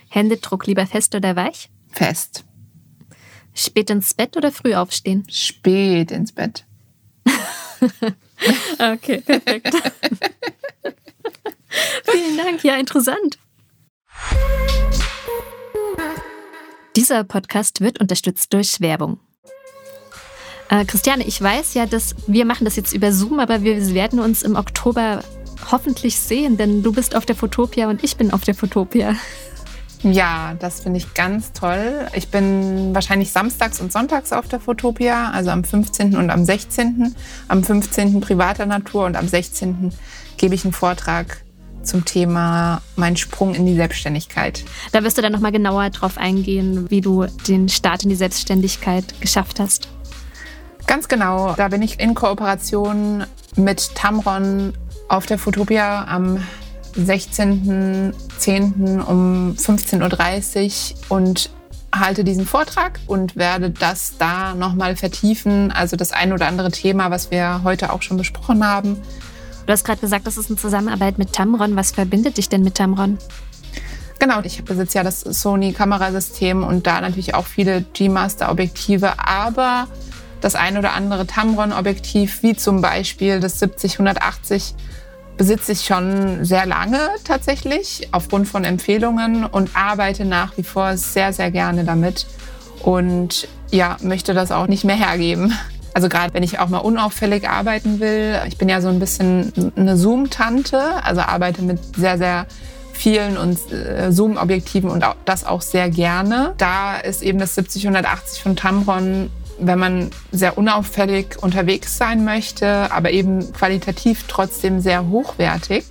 Händedruck lieber fest oder weich? Fest. Spät ins Bett oder früh aufstehen? Spät ins Bett. okay, perfekt. Vielen Dank, ja, interessant. Dieser Podcast wird unterstützt durch Werbung. Äh, Christiane, ich weiß ja, dass wir machen das jetzt über Zoom, aber wir werden uns im Oktober hoffentlich sehen, denn du bist auf der Fotopia und ich bin auf der Fotopia. Ja, das finde ich ganz toll. Ich bin wahrscheinlich samstags und sonntags auf der Fotopia, also am 15. und am 16. Am 15. privater Natur und am 16. gebe ich einen Vortrag zum Thema Mein Sprung in die Selbstständigkeit. Da wirst du dann nochmal genauer drauf eingehen, wie du den Start in die Selbstständigkeit geschafft hast. Ganz genau. Da bin ich in Kooperation mit Tamron auf der Fotopia am 16.10. um 15.30 Uhr und halte diesen Vortrag und werde das da nochmal vertiefen. Also das ein oder andere Thema, was wir heute auch schon besprochen haben. Du hast gerade gesagt, das ist eine Zusammenarbeit mit Tamron. Was verbindet dich denn mit Tamron? Genau, ich besitze ja das Sony-Kamerasystem und da natürlich auch viele G-Master-Objektive, aber das ein oder andere Tamron-Objektiv, wie zum Beispiel das 70-180, besitze ich schon sehr lange tatsächlich aufgrund von Empfehlungen und arbeite nach wie vor sehr, sehr gerne damit und ja, möchte das auch nicht mehr hergeben. Also gerade wenn ich auch mal unauffällig arbeiten will, ich bin ja so ein bisschen eine Zoom-Tante, also arbeite mit sehr, sehr vielen und äh, Zoom-Objektiven und das auch sehr gerne. Da ist eben das 70-180 von Tamron wenn man sehr unauffällig unterwegs sein möchte, aber eben qualitativ trotzdem sehr hochwertig,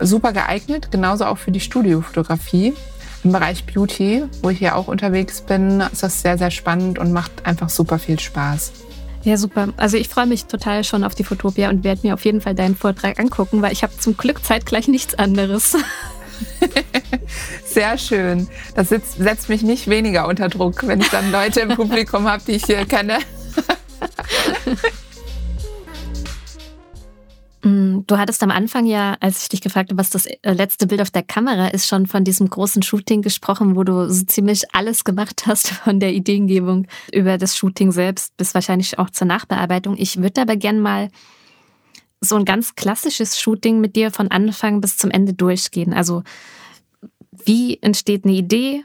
super geeignet, genauso auch für die Studiofotografie. Im Bereich Beauty, wo ich ja auch unterwegs bin, ist das sehr, sehr spannend und macht einfach super viel Spaß. Ja, super. Also ich freue mich total schon auf die Fotopia und werde mir auf jeden Fall deinen Vortrag angucken, weil ich habe zum Glück zeitgleich nichts anderes. Sehr schön. Das setzt, setzt mich nicht weniger unter Druck, wenn ich dann Leute im Publikum habe, die ich hier kenne. Mm, Du hattest am Anfang ja, als ich dich gefragt habe, was das äh, letzte Bild auf der Kamera ist, schon von diesem großen Shooting gesprochen, wo du so ziemlich alles gemacht hast, von der Ideengebung über das Shooting selbst bis wahrscheinlich auch zur Nachbearbeitung. Ich würde aber gern mal so ein ganz klassisches Shooting mit dir von Anfang bis zum Ende durchgehen. Also wie entsteht eine Idee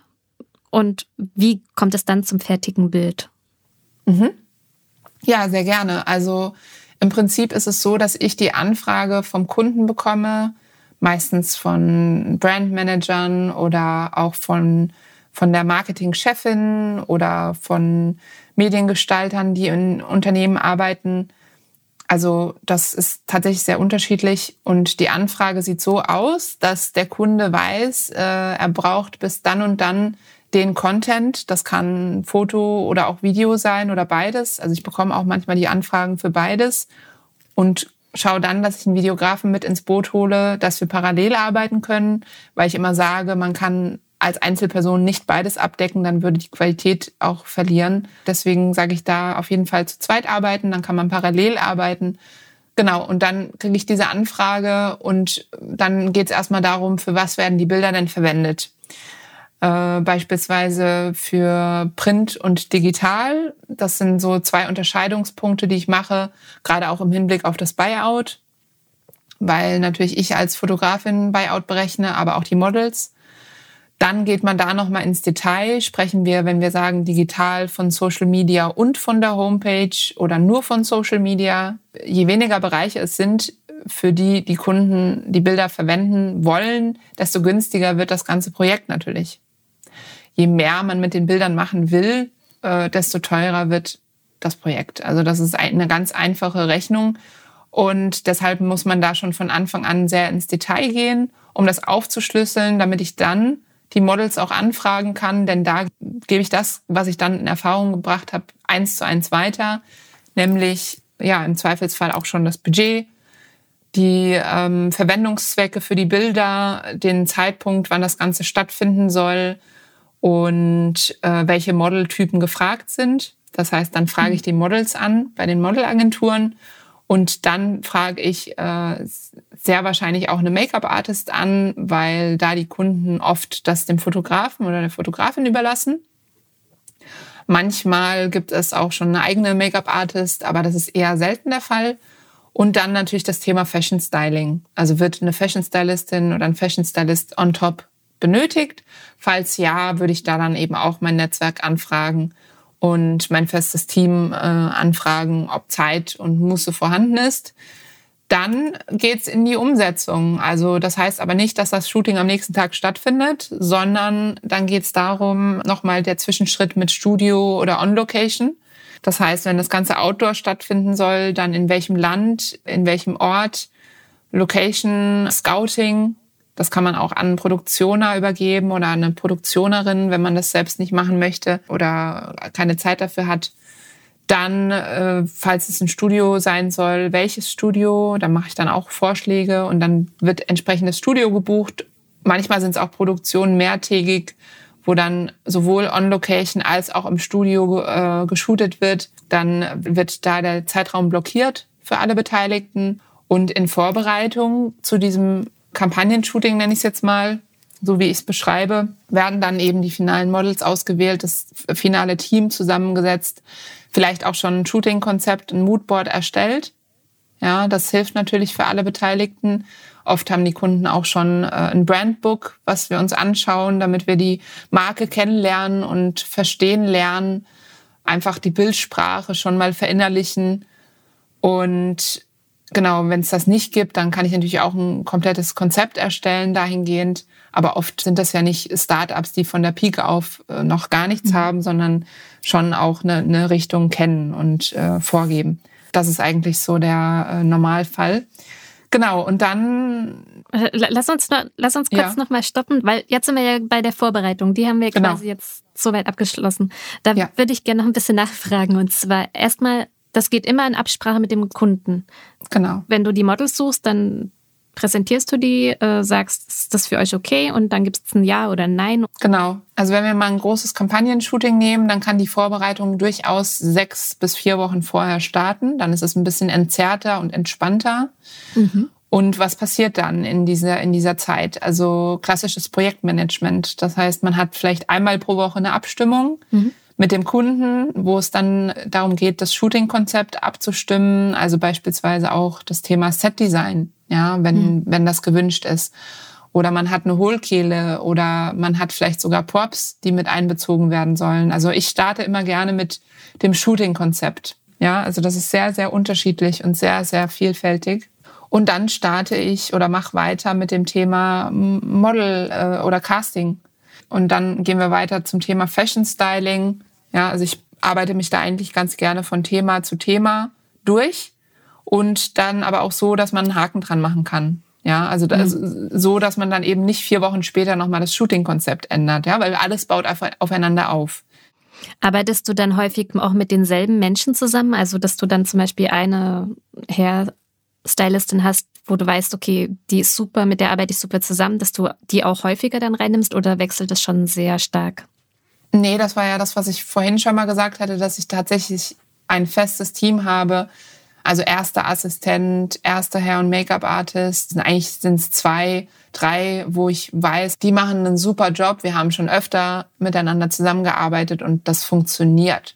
und wie kommt es dann zum fertigen Bild? Mhm. Ja, sehr gerne. Also im Prinzip ist es so, dass ich die Anfrage vom Kunden bekomme, meistens von Brandmanagern oder auch von, von der Marketingchefin oder von Mediengestaltern, die in Unternehmen arbeiten. Also das ist tatsächlich sehr unterschiedlich und die Anfrage sieht so aus, dass der Kunde weiß, äh, er braucht bis dann und dann den Content. Das kann Foto oder auch Video sein oder beides. Also ich bekomme auch manchmal die Anfragen für beides und schaue dann, dass ich einen Videografen mit ins Boot hole, dass wir parallel arbeiten können, weil ich immer sage, man kann als Einzelperson nicht beides abdecken, dann würde die Qualität auch verlieren. Deswegen sage ich da auf jeden Fall zu zweit arbeiten, dann kann man parallel arbeiten. Genau, und dann kriege ich diese Anfrage und dann geht es erstmal darum, für was werden die Bilder denn verwendet äh, beispielsweise für Print und Digital. Das sind so zwei Unterscheidungspunkte, die ich mache, gerade auch im Hinblick auf das Buyout, weil natürlich ich als Fotografin Buyout berechne, aber auch die Models. Dann geht man da nochmal ins Detail. Sprechen wir, wenn wir sagen digital von Social Media und von der Homepage oder nur von Social Media. Je weniger Bereiche es sind, für die die Kunden die Bilder verwenden wollen, desto günstiger wird das ganze Projekt natürlich je mehr man mit den Bildern machen will, äh, desto teurer wird das Projekt. Also das ist eine ganz einfache Rechnung. Und deshalb muss man da schon von Anfang an sehr ins Detail gehen, um das aufzuschlüsseln, damit ich dann die Models auch anfragen kann. Denn da gebe ich das, was ich dann in Erfahrung gebracht habe, eins zu eins weiter. Nämlich, ja, im Zweifelsfall auch schon das Budget, die ähm, Verwendungszwecke für die Bilder, den Zeitpunkt, wann das Ganze stattfinden soll, und äh, welche Modeltypen gefragt sind. Das heißt, dann frage ich mhm. die Models an bei den Modelagenturen und dann frage ich äh, sehr wahrscheinlich auch eine Make-up-Artist an, weil da die Kunden oft das dem Fotografen oder der Fotografin überlassen. Manchmal gibt es auch schon eine eigene Make-up-Artist, aber das ist eher selten der Fall. Und dann natürlich das Thema Fashion Styling. Also wird eine Fashion Stylistin oder ein Fashion Stylist on top benötigt? Falls ja, würde ich da dann eben auch mein Netzwerk anfragen und mein festes Team äh, anfragen, ob Zeit und Muße vorhanden ist. Dann geht's in die Umsetzung. Also das heißt aber nicht, dass das Shooting am nächsten Tag stattfindet, sondern dann geht's darum, nochmal der Zwischenschritt mit Studio oder On-Location. Das heißt, wenn das ganze Outdoor stattfinden soll, dann in welchem Land, in welchem Ort, Location, Scouting, das kann man auch an einen Produktioner übergeben oder an eine Produktionerin, wenn man das selbst nicht machen möchte oder keine Zeit dafür hat. Dann, äh, falls es ein Studio sein soll, welches Studio, dann mache ich dann auch Vorschläge und dann wird entsprechendes Studio gebucht. Manchmal sind es auch Produktionen mehrtägig, wo dann sowohl on Location als auch im Studio äh, geshootet wird. Dann wird da der Zeitraum blockiert für alle Beteiligten. Und in Vorbereitung zu diesem Kampagnenshooting nenne ich es jetzt mal, so wie ich es beschreibe, werden dann eben die finalen Models ausgewählt, das finale Team zusammengesetzt, vielleicht auch schon ein Shooting-Konzept, ein Moodboard erstellt. Ja, das hilft natürlich für alle Beteiligten. Oft haben die Kunden auch schon äh, ein Brandbook, was wir uns anschauen, damit wir die Marke kennenlernen und verstehen lernen, einfach die Bildsprache schon mal verinnerlichen und Genau, wenn es das nicht gibt, dann kann ich natürlich auch ein komplettes Konzept erstellen dahingehend. Aber oft sind das ja nicht Startups, die von der Pike auf äh, noch gar nichts mhm. haben, sondern schon auch eine, eine Richtung kennen und äh, vorgeben. Das ist eigentlich so der äh, Normalfall. Genau, und dann. Äh, lass uns, noch, lass uns kurz ja. nochmal stoppen, weil jetzt sind wir ja bei der Vorbereitung. Die haben wir genau. quasi jetzt soweit abgeschlossen. Da ja. würde ich gerne noch ein bisschen nachfragen. Und zwar erstmal, das geht immer in Absprache mit dem Kunden. Genau. Wenn du die Models suchst, dann präsentierst du die, äh, sagst, ist das für euch okay? Und dann gibt es ein Ja oder ein Nein. Genau. Also wenn wir mal ein großes Kampagnenshooting nehmen, dann kann die Vorbereitung durchaus sechs bis vier Wochen vorher starten. Dann ist es ein bisschen entzerrter und entspannter. Mhm. Und was passiert dann in dieser, in dieser Zeit? Also klassisches Projektmanagement. Das heißt, man hat vielleicht einmal pro Woche eine Abstimmung mhm. Mit dem Kunden, wo es dann darum geht, das Shooting-Konzept abzustimmen. Also beispielsweise auch das Thema Set-Design, ja, wenn, mhm. wenn das gewünscht ist. Oder man hat eine Hohlkehle oder man hat vielleicht sogar Props, die mit einbezogen werden sollen. Also ich starte immer gerne mit dem Shooting-Konzept. Ja, also das ist sehr, sehr unterschiedlich und sehr, sehr vielfältig. Und dann starte ich oder mache weiter mit dem Thema Model äh, oder Casting. Und dann gehen wir weiter zum Thema Fashion Styling. Ja, also ich arbeite mich da eigentlich ganz gerne von Thema zu Thema durch und dann aber auch so, dass man einen Haken dran machen kann. Ja, also das, mhm. so, dass man dann eben nicht vier Wochen später nochmal das Shooting-Konzept ändert, ja, weil alles baut aufeinander auf. Arbeitest du dann häufig auch mit denselben Menschen zusammen? Also, dass du dann zum Beispiel eine Hair Stylistin hast, wo du weißt, okay, die ist super, mit der arbeite ich super zusammen, dass du die auch häufiger dann reinnimmst oder wechselt das schon sehr stark? Nee, das war ja das, was ich vorhin schon mal gesagt hatte, dass ich tatsächlich ein festes Team habe. Also erster Assistent, erster Hair- und Make-up-Artist. Eigentlich sind es zwei, drei, wo ich weiß, die machen einen super Job. Wir haben schon öfter miteinander zusammengearbeitet und das funktioniert.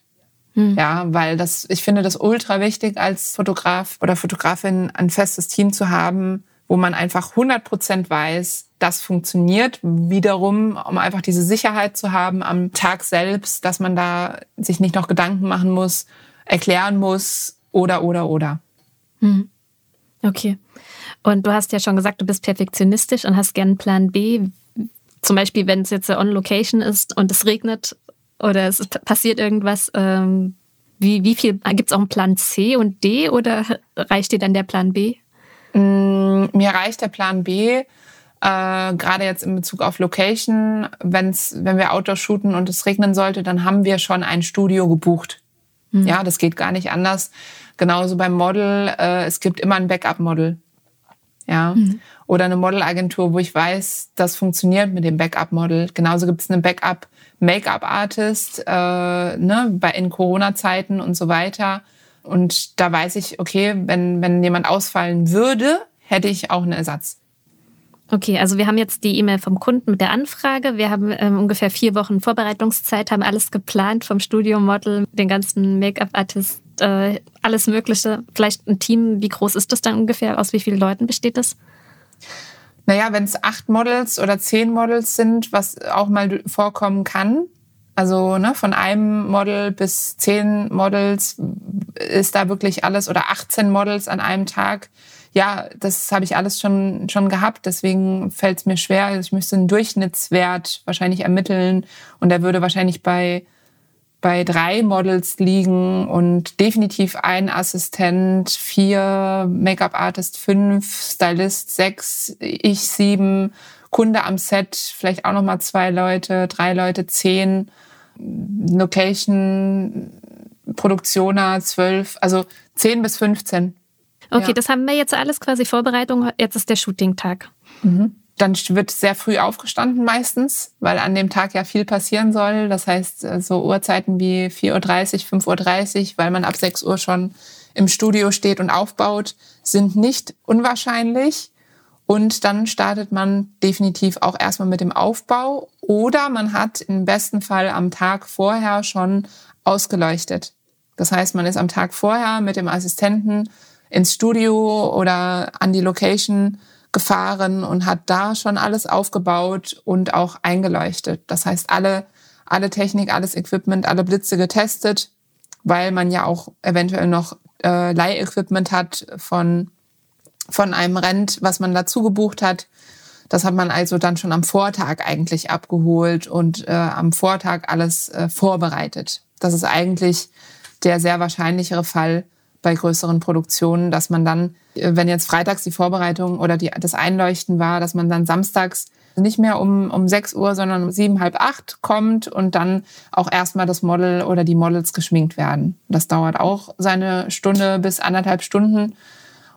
Hm. Ja, weil das, ich finde das ultra wichtig als Fotograf oder Fotografin ein festes Team zu haben, wo man einfach 100 Prozent weiß, das funktioniert. Wiederum, um einfach diese Sicherheit zu haben am Tag selbst, dass man da sich nicht noch Gedanken machen muss, erklären muss oder, oder, oder. Hm. Okay. Und du hast ja schon gesagt, du bist perfektionistisch und hast gern einen Plan B. Zum Beispiel, wenn es jetzt on Location ist und es regnet, oder es passiert irgendwas. Ähm, wie, wie viel gibt es auch einen Plan C und D oder reicht dir dann der Plan B? Mm, mir reicht der Plan B. Äh, Gerade jetzt in Bezug auf Location, wenn's, wenn wir Outdoor shooten und es regnen sollte, dann haben wir schon ein Studio gebucht. Mhm. Ja, das geht gar nicht anders. Genauso beim Model, äh, es gibt immer ein Backup-Model. Ja. Mhm. Oder eine Modelagentur, wo ich weiß, das funktioniert mit dem Backup-Model. Genauso gibt es eine Backup- Make-up-Artist äh, ne, bei, in Corona-Zeiten und so weiter. Und da weiß ich, okay, wenn, wenn jemand ausfallen würde, hätte ich auch einen Ersatz. Okay, also wir haben jetzt die E-Mail vom Kunden mit der Anfrage. Wir haben ähm, ungefähr vier Wochen Vorbereitungszeit, haben alles geplant, vom Studiomodel, den ganzen Make-up-Artist, äh, alles Mögliche. Vielleicht ein Team, wie groß ist das dann ungefähr? Aus wie vielen Leuten besteht das? Naja, wenn es acht Models oder zehn Models sind, was auch mal vorkommen kann, also ne, von einem Model bis zehn Models ist da wirklich alles oder 18 Models an einem Tag. Ja, das habe ich alles schon, schon gehabt. Deswegen fällt es mir schwer. Also ich müsste einen Durchschnittswert wahrscheinlich ermitteln und der würde wahrscheinlich bei bei drei Models liegen und definitiv ein Assistent, vier Make-up-Artist, fünf Stylist, sechs, ich sieben, Kunde am Set, vielleicht auch noch mal zwei Leute, drei Leute, zehn, Location, Produktioner, zwölf, also zehn bis 15. Okay, ja. das haben wir jetzt alles quasi Vorbereitung. Jetzt ist der Shooting-Tag. Mhm. Dann wird sehr früh aufgestanden meistens, weil an dem Tag ja viel passieren soll. Das heißt, äh, so Uhrzeiten wie 4.30 Uhr, 5.30 Uhr, weil man ab 6 Uhr schon im Studio steht und aufbaut, sind nicht unwahrscheinlich. Und dann startet man definitiv auch erstmal mit dem Aufbau oder man hat im besten Fall am Tag vorher schon ausgeleuchtet. Das heißt, man ist am Tag vorher mit dem Assistenten ins Studio oder an die Location gefahren und hat da schon alles aufgebaut und auch eingeleuchtet. Das heißt, alle, alle Technik, alles Equipment, alle Blitze getestet, weil man ja auch eventuell noch äh, Leihequipment hat von, von einem Rent, was man dazu gebucht hat. Das hat man also dann schon am Vortag eigentlich abgeholt und äh, am Vortag alles äh, vorbereitet. Das ist eigentlich der sehr wahrscheinlichere Fall, bei größeren Produktionen, dass man dann, äh, wenn jetzt freitags die Vorbereitung oder die, das Einleuchten war, dass man dann samstags nicht mehr um, um 6 Uhr, sondern um sieben, halb acht kommt und dann auch erstmal das Model oder die Models geschminkt werden. Das dauert auch seine Stunde bis anderthalb Stunden.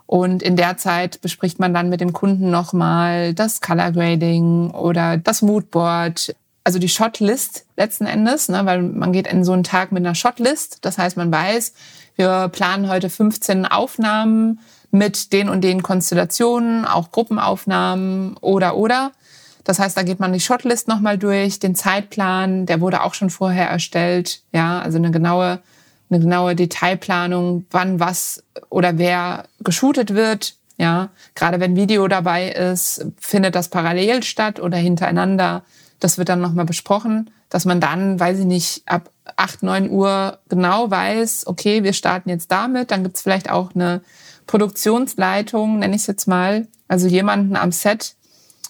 Und in der Zeit bespricht man dann mit dem Kunden nochmal das Color Grading oder das Moodboard. Also die Shotlist letzten Endes, ne, weil man geht in so einen Tag mit einer Shotlist. Das heißt, man weiß, wir planen heute 15 Aufnahmen mit den und den Konstellationen, auch Gruppenaufnahmen oder oder. Das heißt, da geht man die Shotlist nochmal durch, den Zeitplan, der wurde auch schon vorher erstellt. Ja, also eine genaue, eine genaue Detailplanung, wann was oder wer geshootet wird. Ja, gerade wenn Video dabei ist, findet das parallel statt oder hintereinander. Das wird dann nochmal besprochen, dass man dann, weiß ich nicht, ab 8, 9 Uhr genau weiß, okay, wir starten jetzt damit. Dann gibt's vielleicht auch eine Produktionsleitung, nenne ich es jetzt mal. Also jemanden am Set,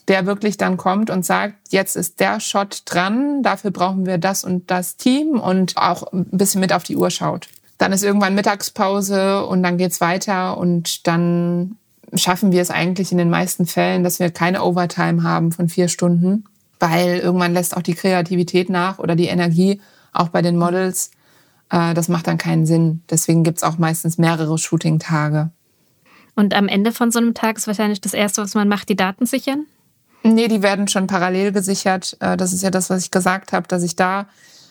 der wirklich dann kommt und sagt, jetzt ist der Shot dran, dafür brauchen wir das und das Team und auch ein bisschen mit auf die Uhr schaut. Dann ist irgendwann Mittagspause und dann geht's weiter und dann schaffen wir es eigentlich in den meisten Fällen, dass wir keine Overtime haben von vier Stunden, weil irgendwann lässt auch die Kreativität nach oder die Energie auch bei den Models. Äh, das macht dann keinen Sinn. Deswegen gibt's auch meistens mehrere Shooting-Tage. Und am Ende von so einem Tag ist wahrscheinlich das Erste, was man macht, die Daten sichern? Nee, die werden schon parallel gesichert. Äh, das ist ja das, was ich gesagt habe, dass ich da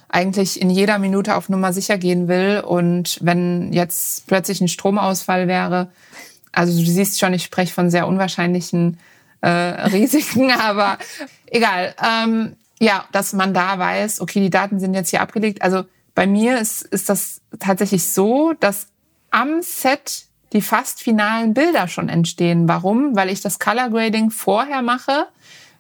eigentlich in jeder Minute auf Nummer sicher gehen will. Und wenn jetzt plötzlich ein Stromausfall wäre, also du siehst schon, ich spreche von sehr unwahrscheinlichen äh, Risiken, aber egal. Ähm, ja, dass man da weiß, okay, die Daten sind jetzt hier abgelegt. Also bei mir ist, ist das tatsächlich so, dass am Set die fast finalen Bilder schon entstehen. Warum? Weil ich das Color Grading vorher mache,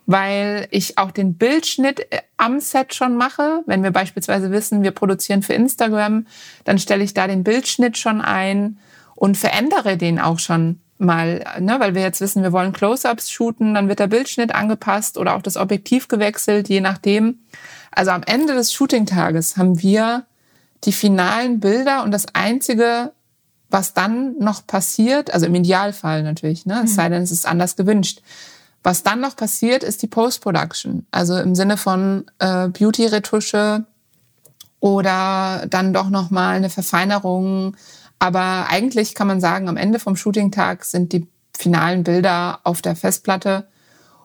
weil ich auch den Bildschnitt äh, am Set schon mache. Wenn wir beispielsweise wissen, wir produzieren für Instagram, dann stelle ich da den Bildschnitt schon ein und verändere den auch schon mal, ne, weil wir jetzt wissen, wir wollen Close-ups shooten, dann wird der Bildschnitt angepasst oder auch das Objektiv gewechselt, je nachdem. Also am Ende des Shooting-Tages haben wir die finalen Bilder und das einzige, was dann noch passiert, also im Idealfall natürlich, ne, es mhm. sei denn, es ist anders gewünscht. Was dann noch passiert, ist die Post-Production. Also im Sinne von äh, Beauty-Retusche oder dann doch nochmal eine Verfeinerung. Aber eigentlich kann man sagen, am Ende vom Shooting-Tag sind die finalen Bilder auf der Festplatte.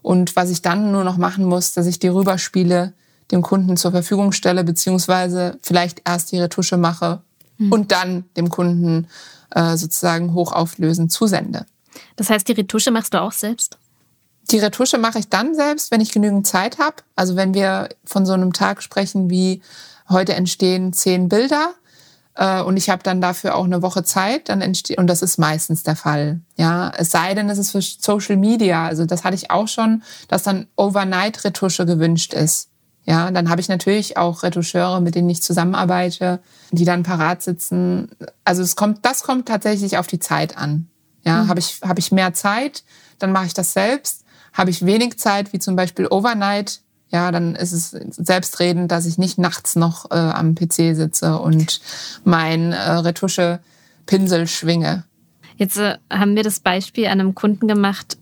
Und was ich dann nur noch machen muss, dass ich die rüberspiele, dem Kunden zur Verfügung stelle, beziehungsweise vielleicht erst die Retusche mache mhm. und dann dem Kunden äh, sozusagen hochauflösend zusende. Das heißt, die Retusche machst du auch selbst? Die Retusche mache ich dann selbst, wenn ich genügend Zeit habe. Also wenn wir von so einem Tag sprechen wie heute entstehen zehn Bilder äh, und ich habe dann dafür auch eine Woche Zeit, dann entsteht und das ist meistens der Fall. Ja, es sei denn, es ist für Social Media. Also das hatte ich auch schon, dass dann Overnight-Retusche gewünscht ist. Ja, dann habe ich natürlich auch Retoucheure, mit denen ich zusammenarbeite, die dann parat sitzen. Also es kommt, das kommt tatsächlich auf die Zeit an. Ja, mhm. habe ich habe ich mehr Zeit, dann mache ich das selbst. Habe ich wenig Zeit, wie zum Beispiel Overnight, ja, dann ist es selbstredend, dass ich nicht nachts noch äh, am PC sitze und mein äh, Retusche-Pinsel schwinge. Jetzt äh, haben wir das Beispiel an einem Kunden gemacht,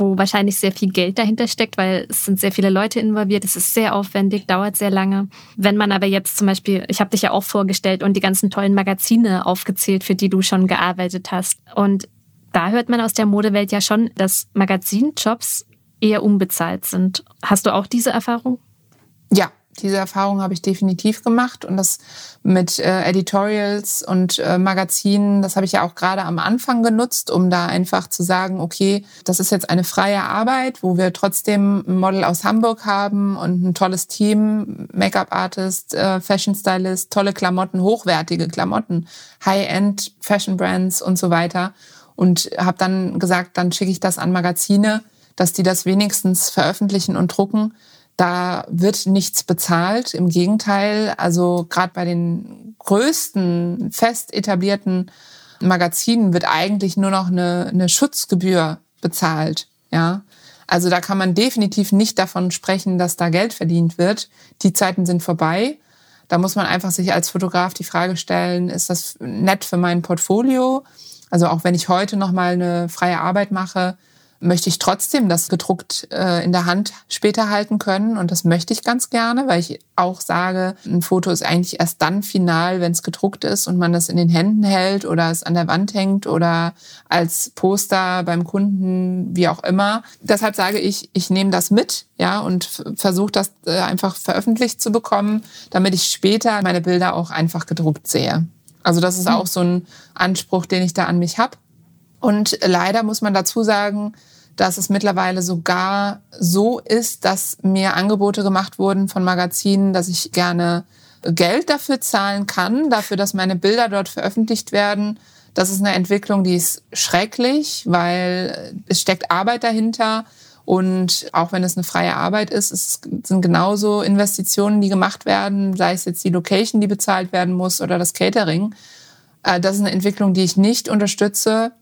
wo wahrscheinlich sehr viel Geld dahinter steckt, weil es sind sehr viele Leute involviert, es ist sehr aufwendig, dauert sehr lange. Wenn man aber jetzt zum Beispiel, ich habe dich ja auch vorgestellt und die ganzen tollen Magazine aufgezählt, für die du schon gearbeitet hast. Und da hört man aus der Modewelt ja schon, dass Magazinjobs eher unbezahlt sind. Hast du auch diese Erfahrung? Ja, diese Erfahrung habe ich definitiv gemacht und das mit äh, Editorials und äh, Magazinen, das habe ich ja auch gerade am Anfang genutzt, um da einfach zu sagen, okay, das ist jetzt eine freie Arbeit, wo wir trotzdem ein Model aus Hamburg haben und ein tolles Team, Make-up-Artist, äh, Fashion-Stylist, tolle Klamotten, hochwertige Klamotten, High-End Fashion-Brands und so weiter. Und habe dann gesagt, dann schicke ich das an Magazine, dass die das wenigstens veröffentlichen und drucken da wird nichts bezahlt. Im Gegenteil, also gerade bei den größten fest etablierten Magazinen wird eigentlich nur noch eine, eine Schutzgebühr bezahlt. Ja, also da kann man definitiv nicht davon sprechen, dass da Geld verdient wird. Die Zeiten sind vorbei. Da muss man einfach sich als Fotograf die Frage stellen, ist das nett für mein Portfolio? Also auch wenn ich heute noch mal eine freie Arbeit mache, möchte ich trotzdem das gedruckt äh, in der Hand später halten können. Und das möchte ich ganz gerne, weil ich auch sage, ein Foto ist eigentlich erst dann final, wenn es gedruckt ist und man das in den Händen hält oder es an der Wand hängt oder als Poster beim Kunden, wie auch immer. Deshalb sage ich, ich nehme das mit, ja, und versuche das äh, einfach veröffentlicht zu bekommen, damit ich später meine Bilder auch einfach gedruckt sehe. Also das ist hm. auch so ein Anspruch, den ich da an mich habe. Und leider muss man dazu sagen, dass es mittlerweile sogar so ist, dass mir Angebote gemacht wurden von Magazinen, dass ich gerne Geld dafür zahlen kann, dafür, dass meine Bilder dort veröffentlicht werden. Das ist eine Entwicklung, die ist schrecklich, weil es steckt Arbeit dahinter. Und auch wenn es eine freie Arbeit ist, es sind genauso Investitionen, die gemacht werden, sei es jetzt die Location, die bezahlt werden muss oder das Catering. Äh, das ist eine Entwicklung, die ich nicht unterstütze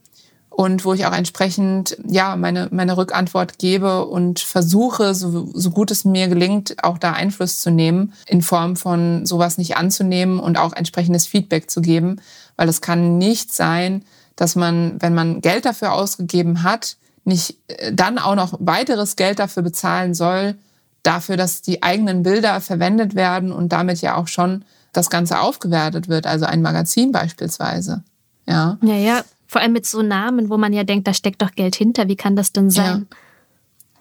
und wo ich auch entsprechend ja meine meine Rückantwort gebe und versuche so, so gut es mir gelingt auch da Einfluss zu nehmen in Form von sowas nicht anzunehmen und auch entsprechendes Feedback zu geben, weil es kann nicht sein, dass man wenn man Geld dafür ausgegeben hat, nicht äh, dann auch noch weiteres Geld dafür bezahlen soll, dafür, dass die eigenen Bilder verwendet werden und damit ja auch schon das Ganze aufgewertet wird, also ein Magazin beispielsweise. Ja. Ja, ja, vor allem mit so Namen, wo man ja denkt, da steckt doch Geld hinter. Wie kann das denn sein? Ja,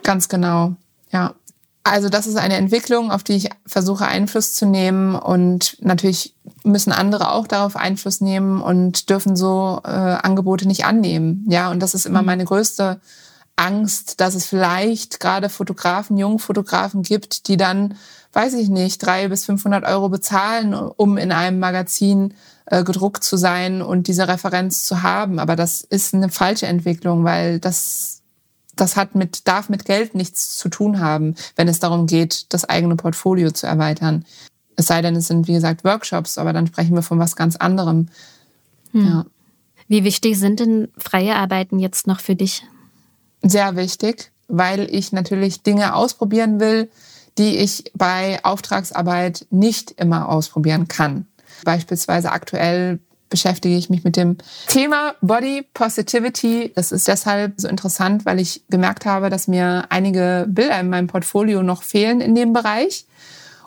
ganz genau. Ja. Also das ist eine Entwicklung, auf die ich versuche Einfluss zu nehmen und natürlich müssen andere auch darauf Einfluss nehmen und dürfen so äh, Angebote nicht annehmen. Ja, und das ist immer mhm. meine größte Angst, dass es vielleicht gerade Fotografen, jungen Fotografen gibt, die dann, weiß ich nicht, drei bis 500 Euro bezahlen, um in einem Magazin äh, gedruckt zu sein und diese Referenz zu haben. Aber das ist eine falsche Entwicklung, weil das, das hat mit, darf mit Geld nichts zu tun haben, wenn es darum geht, das eigene Portfolio zu erweitern. Es sei denn, es sind, wie gesagt, Workshops, aber dann sprechen wir von was ganz anderem. Hm. Ja. Wie wichtig sind denn freie Arbeiten jetzt noch für dich? Sehr wichtig, weil ich natürlich Dinge ausprobieren will, die ich bei Auftragsarbeit nicht immer ausprobieren kann. Beispielsweise aktuell beschäftige ich mich mit dem Thema Body Positivity. Das ist deshalb so interessant, weil ich gemerkt habe, dass mir einige Bilder in meinem Portfolio noch fehlen in dem Bereich.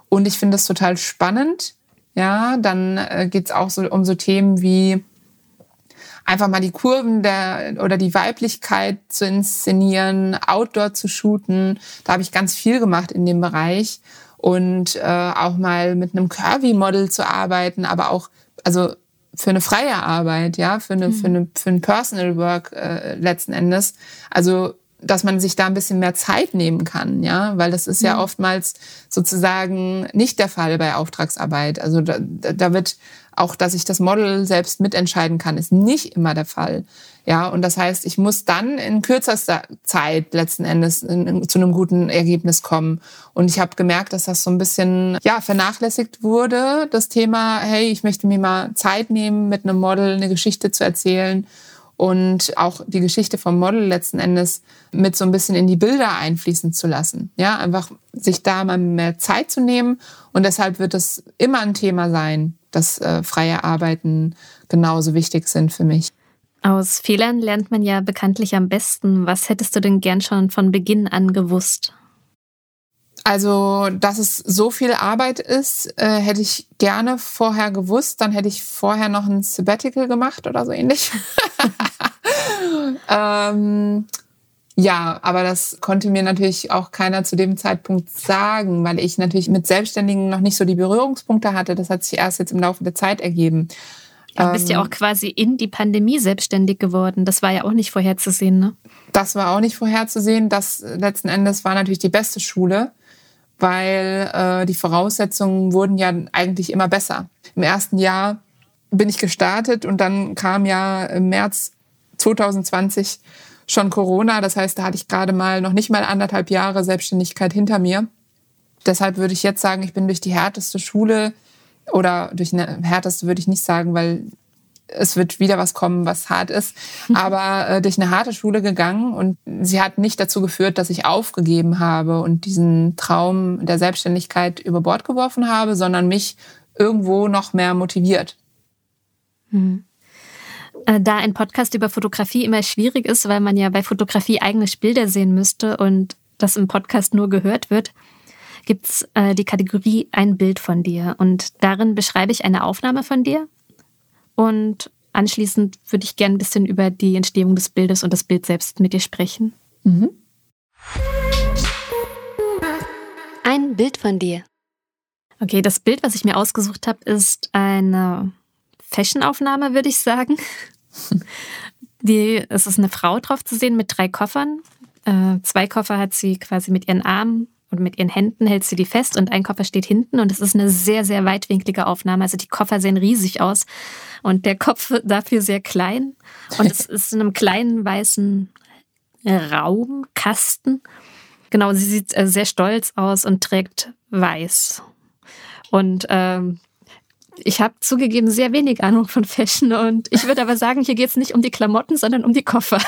Und ich finde das total spannend. Ja, dann äh, geht es auch so um so Themen wie einfach mal die Kurven der oder die Weiblichkeit zu inszenieren, Outdoor zu shooten. Da habe ich ganz viel gemacht in dem Bereich und äh, auch mal mit einem Curvy-Model zu arbeiten, aber auch, also für eine freie Arbeit, ja, für eine, mhm. für eine, für ein Personal Work äh, letzten Endes. Also dass man sich da ein bisschen mehr Zeit nehmen kann, ja, weil das ist ja mhm. oftmals sozusagen nicht der Fall bei Auftragsarbeit. Also da, da wird auch, dass ich das Model selbst mitentscheiden kann, ist nicht immer der Fall. Ja, und das heißt, ich muss dann in kürzester Zeit letzten Endes in, in, zu einem guten Ergebnis kommen. Und ich habe gemerkt, dass das so ein bisschen ja vernachlässigt wurde, das Thema, hey, ich möchte mir mal Zeit nehmen, mit einem Model eine Geschichte zu erzählen und auch die Geschichte vom Model letzten Endes mit so ein bisschen in die Bilder einfließen zu lassen. Ja, einfach sich da mal mehr Zeit zu nehmen. Und deshalb wird es immer ein Thema sein, dass äh, freie Arbeiten genauso wichtig sind für mich. Aus Fehlern lernt man ja bekanntlich am besten. Was hättest du denn gern schon von Beginn an gewusst? Also, dass es so viel Arbeit ist, äh, hätte ich gerne vorher gewusst. Dann hätte ich vorher noch ein Sabbatical gemacht oder so ähnlich. ähm, ja, aber das konnte mir natürlich auch keiner zu dem Zeitpunkt sagen, weil ich natürlich mit Selbstständigen noch nicht so die Berührungspunkte hatte. Das hat sich erst jetzt im Laufe der Zeit ergeben. Du bist ja ähm, auch quasi in die Pandemie selbstständig geworden. Das war ja auch nicht vorherzusehen, ne? Das war auch nicht vorherzusehen. Das letzten Endes war natürlich die beste Schule weil äh, die Voraussetzungen wurden ja eigentlich immer besser. Im ersten Jahr bin ich gestartet und dann kam ja im März 2020 schon Corona. Das heißt, da hatte ich gerade mal noch nicht mal anderthalb Jahre Selbstständigkeit hinter mir. Deshalb würde ich jetzt sagen, ich bin durch die härteste Schule oder durch eine härteste würde ich nicht sagen, weil es wird wieder was kommen, was hart ist, aber äh, durch eine harte Schule gegangen und sie hat nicht dazu geführt, dass ich aufgegeben habe und diesen Traum der Selbstständigkeit über Bord geworfen habe, sondern mich irgendwo noch mehr motiviert. Mhm. Da ein Podcast über Fotografie immer schwierig ist, weil man ja bei Fotografie eigene Bilder sehen müsste und das im Podcast nur gehört wird, gibt's äh, die Kategorie Ein Bild von dir. Und darin beschreibe ich eine Aufnahme von dir und anschließend würde ich gerne ein bisschen über die Entstehung des Bildes und das Bild selbst mit dir sprechen. Mhm. Ein Bild von dir. Okay, das Bild, was ich mir ausgesucht habe, ist eine Fashion-Aufnahme, würde ich sagen. Die, es ist eine Frau drauf zu sehen mit drei Koffern. Äh, zwei Koffer hat sie quasi mit ihren Armen und mit ihren Händen hält sie die fest und ein Koffer steht hinten und es ist eine sehr, sehr weitwinklige Aufnahme. Also die Koffer sehen riesig aus und der Kopf dafür sehr klein. Und es ist in einem kleinen weißen Raum, Kasten. Genau, sie sieht äh, sehr stolz aus und trägt weiß. Und ähm, ich habe zugegeben sehr wenig Ahnung von Fashion und ich würde aber sagen, hier geht es nicht um die Klamotten, sondern um die Koffer.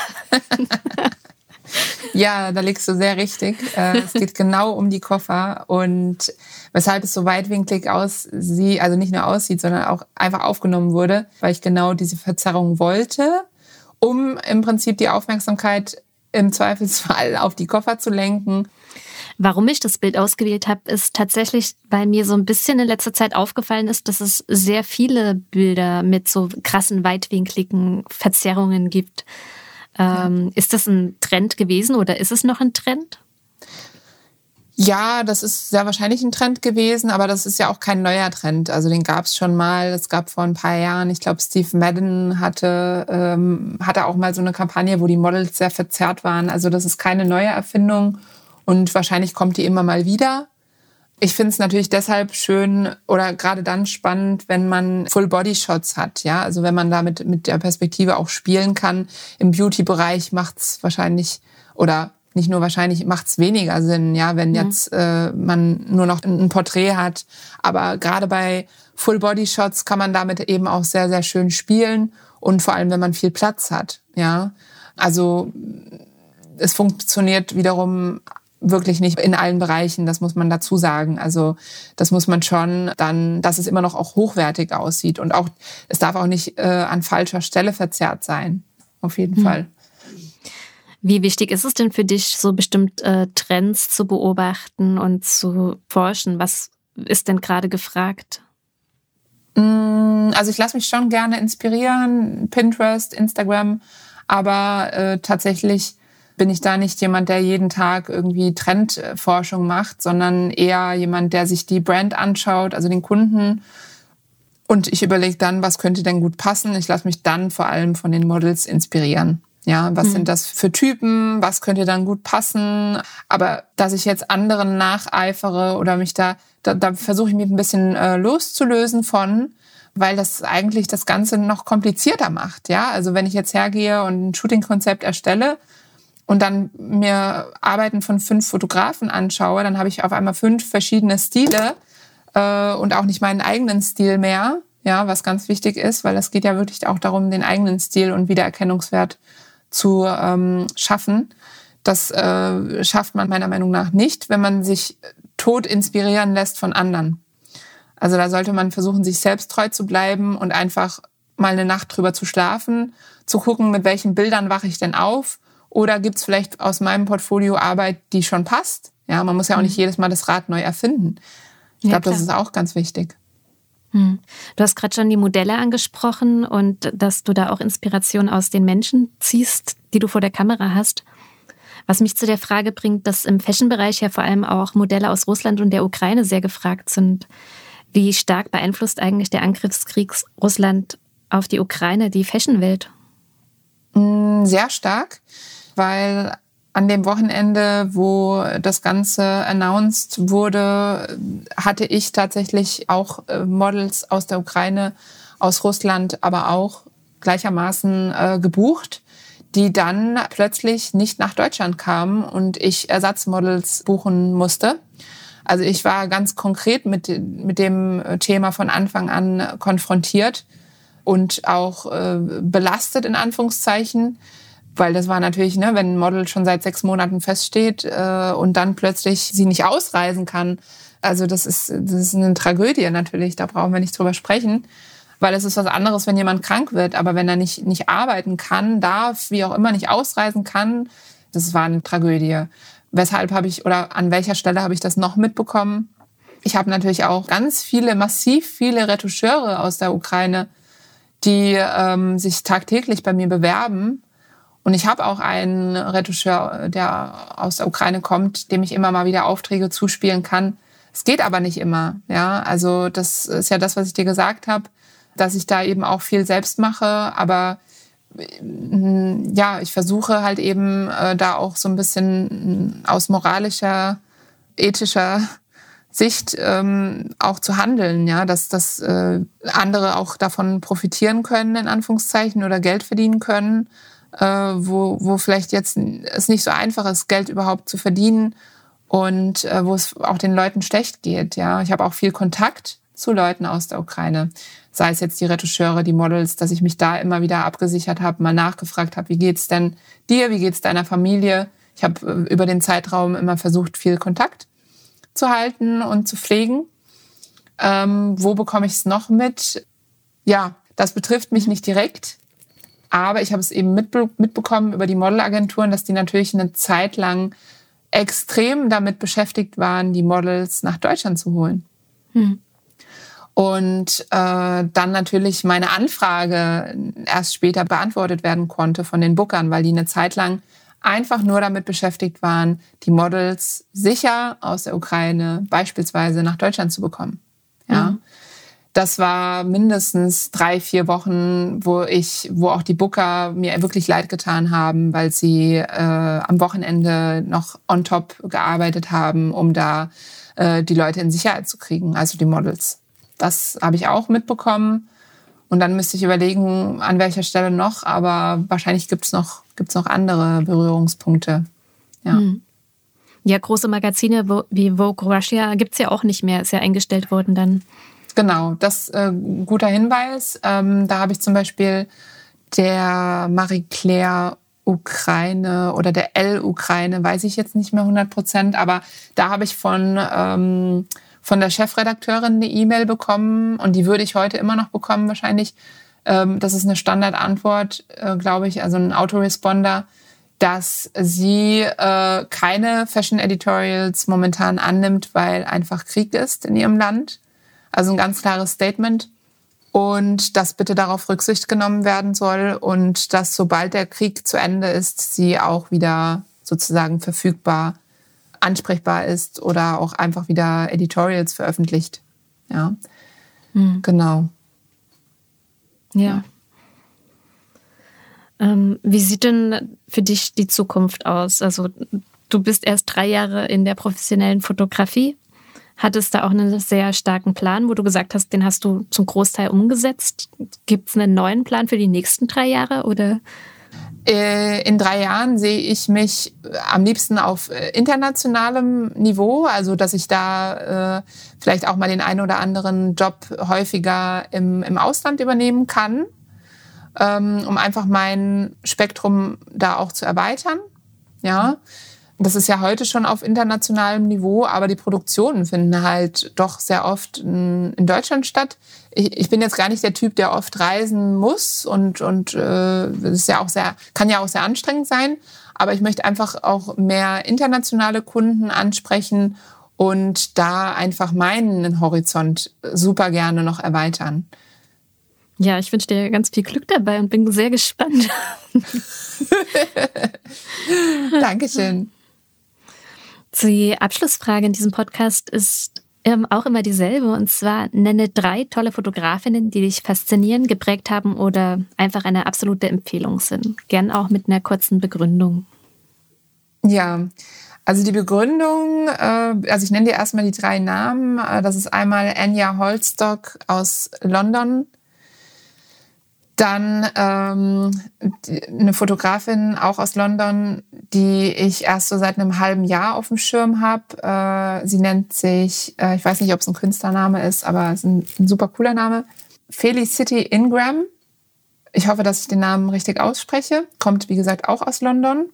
ja, da liegst du sehr richtig. Äh, es geht genau um die Koffer und weshalb es so weitwinklig aussieht, also nicht nur aussieht, sondern auch einfach aufgenommen wurde, weil ich genau diese Verzerrung wollte, um im Prinzip die Aufmerksamkeit im Zweifelsfall auf die Koffer zu lenken Warum ich das Bild ausgewählt habe, ist tatsächlich, weil mir so ein bisschen in letzter Zeit aufgefallen ist, dass es sehr viele Bilder mit so krassen, weitwinkligen Verzerrungen gibt. Ähm, ist das ein Trend gewesen oder ist es noch ein Trend? Ja, das ist sehr wahrscheinlich ein Trend gewesen, aber das ist ja auch kein neuer Trend. Also den gab es schon mal. Es gab vor ein paar Jahren, ich glaube, Steve Madden hatte, ähm, hatte auch mal so eine Kampagne, wo die Models sehr verzerrt waren. Also das ist keine neue Erfindung. Und wahrscheinlich kommt die immer mal wieder. Ich finde es natürlich deshalb schön oder gerade dann spannend, wenn man Full-Body-Shots hat. Ja, also wenn man damit mit der Perspektive auch spielen kann. Im Beauty-Bereich macht es wahrscheinlich oder nicht nur wahrscheinlich macht es weniger Sinn, ja, wenn ja. jetzt äh, man nur noch ein Porträt hat. Aber gerade bei Full-Body-Shots kann man damit eben auch sehr, sehr schön spielen und vor allem, wenn man viel Platz hat. Ja, also es funktioniert wiederum wirklich nicht in allen Bereichen, das muss man dazu sagen. Also das muss man schon dann, dass es immer noch auch hochwertig aussieht und auch es darf auch nicht äh, an falscher Stelle verzerrt sein. Auf jeden mhm. Fall. Wie wichtig ist es denn für dich, so bestimmt äh, Trends zu beobachten und zu forschen? Was ist denn gerade gefragt? Mm, also ich lasse mich schon gerne inspirieren, Pinterest, Instagram, aber äh, tatsächlich bin ich da nicht jemand, der jeden Tag irgendwie Trendforschung macht, sondern eher jemand, der sich die Brand anschaut, also den Kunden. Und ich überlege dann, was könnte denn gut passen. Ich lasse mich dann vor allem von den Models inspirieren. Ja, was mhm. sind das für Typen? Was könnte dann gut passen? Aber dass ich jetzt anderen nacheifere oder mich da, da, da versuche ich mich ein bisschen äh, loszulösen von, weil das eigentlich das Ganze noch komplizierter macht. Ja, also wenn ich jetzt hergehe und ein Shooting-Konzept erstelle, und dann mir Arbeiten von fünf Fotografen anschaue, dann habe ich auf einmal fünf verschiedene Stile äh, und auch nicht meinen eigenen Stil mehr, ja, was ganz wichtig ist, weil es geht ja wirklich auch darum, den eigenen Stil und Wiedererkennungswert zu ähm, schaffen. Das äh, schafft man meiner Meinung nach nicht, wenn man sich tot inspirieren lässt von anderen. Also da sollte man versuchen, sich selbst treu zu bleiben und einfach mal eine Nacht drüber zu schlafen, zu gucken, mit welchen Bildern wache ich denn auf oder gibt es vielleicht aus meinem Portfolio Arbeit, die schon passt? Ja, man muss ja auch nicht mhm. jedes Mal das Rad neu erfinden. Ich ja, glaube, das ist auch ganz wichtig. Hm. Du hast gerade schon die Modelle angesprochen und dass du da auch Inspiration aus den Menschen ziehst, die du vor der Kamera hast. Was mich zu der Frage bringt, dass im Fashion-Bereich ja vor allem auch Modelle aus Russland und der Ukraine sehr gefragt sind. Wie stark beeinflusst eigentlich der Angriffskrieg Russland auf die Ukraine die Fashionwelt? Hm, sehr stark weil an dem Wochenende, wo das Ganze announced wurde, hatte ich tatsächlich auch äh, Models aus der Ukraine, aus Russland, aber auch gleichermaßen äh, gebucht, die dann plötzlich nicht nach Deutschland kamen und ich Ersatzmodels buchen musste. Also ich war ganz konkret mit, mit dem Thema von Anfang an konfrontiert und auch äh, belastet in Anführungszeichen weil das war natürlich, ne, wenn ein Model schon seit sechs Monaten feststeht äh, und dann plötzlich sie nicht ausreisen kann. Also das ist, das ist eine Tragödie natürlich, da brauchen wir nicht drüber sprechen. Weil es ist was anderes, wenn jemand krank wird, aber wenn er nicht, nicht arbeiten kann, darf, wie auch immer, nicht ausreisen kann, das war eine Tragödie. Weshalb habe ich oder an welcher Stelle habe ich das noch mitbekommen? Ich habe natürlich auch ganz viele, massiv viele Retoucheure aus der Ukraine, die ähm, sich tagtäglich bei mir bewerben und ich habe auch einen Retoucheur, der aus der Ukraine kommt, dem ich immer mal wieder Aufträge zuspielen kann. Es geht aber nicht immer. Ja, also das ist ja das, was ich dir gesagt habe, dass ich da eben auch viel selbst mache. Aber ja, ich versuche halt eben äh, da auch so ein bisschen aus moralischer, ethischer Sicht ähm, auch zu handeln, ja, dass, dass äh, andere auch davon profitieren können, in Anführungszeichen, oder Geld verdienen können, äh, wo, wo vielleicht jetzt es nicht so einfach ist, Geld überhaupt zu verdienen und äh, wo es auch den Leuten schlecht geht. Ja, ich habe auch viel Kontakt zu Leuten aus der Ukraine, sei es jetzt die Retoucheure, die Models, dass ich mich da immer wieder abgesichert habe, mal nachgefragt habe, wie geht's denn dir, wie geht's deiner Familie? Ich habe äh, über den Zeitraum immer versucht, viel Kontakt zu halten und zu pflegen. Ähm, wo bekomme ich es noch mit? Ja, das betrifft mich nicht direkt, aber ich habe es eben mitbe mitbekommen über die Modelagenturen, dass die natürlich eine Zeit lang extrem damit beschäftigt waren, die Models nach Deutschland zu holen. Hm. Und äh, dann natürlich meine Anfrage erst später beantwortet werden konnte von den Bookern, weil die eine Zeit lang einfach nur damit beschäftigt waren, die Models sicher aus der Ukraine beispielsweise nach Deutschland zu bekommen. Ja. Mhm. Das war mindestens drei, vier Wochen, wo ich, wo auch die Booker mir wirklich leid getan haben, weil sie äh, am Wochenende noch on top gearbeitet haben, um da äh, die Leute in Sicherheit zu kriegen, also die Models. Das habe ich auch mitbekommen. Und dann müsste ich überlegen, an welcher Stelle noch, aber wahrscheinlich gibt es noch gibt es noch andere Berührungspunkte. Ja. Hm. Ja, große Magazine wie Vogue Russia gibt es ja auch nicht mehr, ist ja eingestellt worden dann. Genau, das ist äh, guter Hinweis. Ähm, da habe ich zum Beispiel der Marie Claire Ukraine oder der L-Ukraine, weiß ich jetzt nicht mehr 100 Prozent, aber da habe ich von, ähm, von der Chefredakteurin eine E-Mail bekommen und die würde ich heute immer noch bekommen wahrscheinlich ähm, das ist eine Standardantwort, äh, glaube ich, also ein Autoresponder, dass sie äh, keine Fashion Editorials momentan annimmt, weil einfach Krieg ist in ihrem Land. Also ein ganz klares Statement. Und dass bitte darauf Rücksicht genommen werden soll und dass sobald der Krieg zu Ende ist, sie auch wieder sozusagen verfügbar, ansprechbar ist oder auch einfach wieder Editorials veröffentlicht. Ja, mhm. genau. Ja. Ähm, wie sieht denn für dich die Zukunft aus? Also du bist erst drei Jahre in der professionellen Fotografie. Hattest da auch einen sehr starken Plan, wo du gesagt hast, den hast du zum Großteil umgesetzt. Gibt es einen neuen Plan für die nächsten drei Jahre oder? Äh, in drei Jahren sehe ich mich am liebsten auf äh, internationalem Niveau, also dass ich da äh, vielleicht auch mal den einen oder anderen Job häufiger im, im Ausland übernehmen kann, ähm, um einfach mein Spektrum da auch zu erweitern. Ja. Das ist ja heute schon auf internationalem Niveau, aber die Produktionen finden halt doch sehr oft in Deutschland statt. Ich, ich bin jetzt gar nicht der Typ, der oft reisen muss und und äh, ist ja auch sehr kann ja auch sehr anstrengend sein. Aber ich möchte einfach auch mehr internationale Kunden ansprechen und da einfach meinen Horizont super gerne noch erweitern. Ja, ich wünsche dir ganz viel Glück dabei und bin sehr gespannt. Dankeschön. Die Abschlussfrage in diesem Podcast ist ähm, auch immer dieselbe. Und zwar nenne drei tolle Fotografinnen, die dich faszinieren, geprägt haben oder einfach eine absolute Empfehlung sind. Gern auch mit einer kurzen Begründung. Ja, also die Begründung, äh, also ich nenne dir erstmal die drei Namen. Äh, das ist einmal Anya Holstock aus London, dann ähm, eine Fotografin auch aus London, die ich erst so seit einem halben Jahr auf dem Schirm habe. Äh, sie nennt sich, äh, ich weiß nicht, ob es ein Künstlername ist, aber es ist ein, ein super cooler Name. Felicity Ingram. Ich hoffe, dass ich den Namen richtig ausspreche. Kommt, wie gesagt, auch aus London.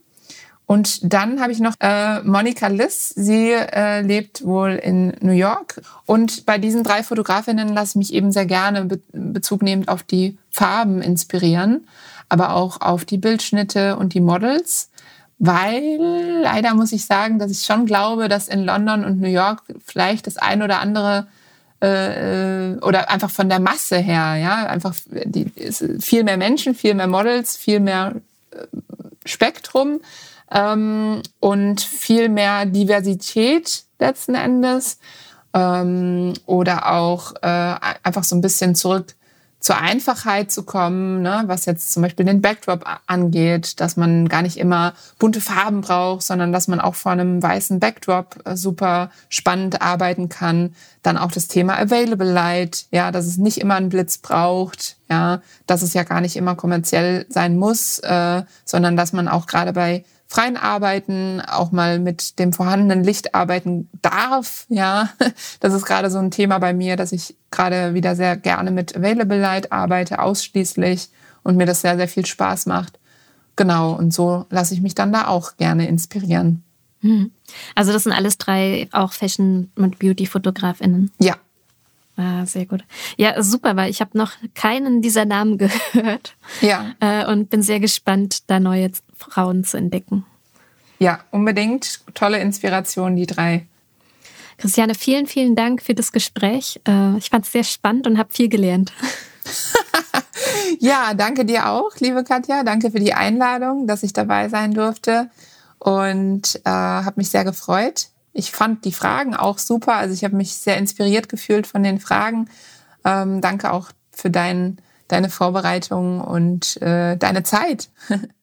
Und dann habe ich noch äh, Monica Liss. Sie äh, lebt wohl in New York. Und bei diesen drei Fotografinnen lasse ich mich eben sehr gerne be Bezug nehmend auf die Farben inspirieren, aber auch auf die Bildschnitte und die Models. Weil leider muss ich sagen, dass ich schon glaube, dass in London und New York vielleicht das ein oder andere äh, oder einfach von der Masse her, ja, einfach die, viel mehr Menschen, viel mehr Models, viel mehr äh, Spektrum ähm, und viel mehr Diversität letzten Endes ähm, oder auch äh, einfach so ein bisschen zurück zur Einfachheit zu kommen, ne, was jetzt zum Beispiel den Backdrop angeht, dass man gar nicht immer bunte Farben braucht, sondern dass man auch vor einem weißen Backdrop äh, super spannend arbeiten kann. Dann auch das Thema Available Light, ja, dass es nicht immer einen Blitz braucht, ja, dass es ja gar nicht immer kommerziell sein muss, äh, sondern dass man auch gerade bei freien Arbeiten auch mal mit dem vorhandenen Licht arbeiten darf. Ja, das ist gerade so ein Thema bei mir, dass ich gerade wieder sehr gerne mit Available Light arbeite, ausschließlich und mir das sehr, sehr viel Spaß macht. Genau, und so lasse ich mich dann da auch gerne inspirieren. Hm. Also das sind alles drei auch Fashion- und Beauty-FotografInnen. Ja, Ah, sehr gut. Ja, super, weil ich habe noch keinen dieser Namen gehört. Ja. Äh, und bin sehr gespannt, da neue Frauen zu entdecken. Ja, unbedingt. Tolle Inspiration, die drei. Christiane, vielen, vielen Dank für das Gespräch. Äh, ich fand es sehr spannend und habe viel gelernt. ja, danke dir auch, liebe Katja. Danke für die Einladung, dass ich dabei sein durfte und äh, habe mich sehr gefreut. Ich fand die Fragen auch super. Also ich habe mich sehr inspiriert gefühlt von den Fragen. Ähm, danke auch für dein, deine Vorbereitung und äh, deine Zeit.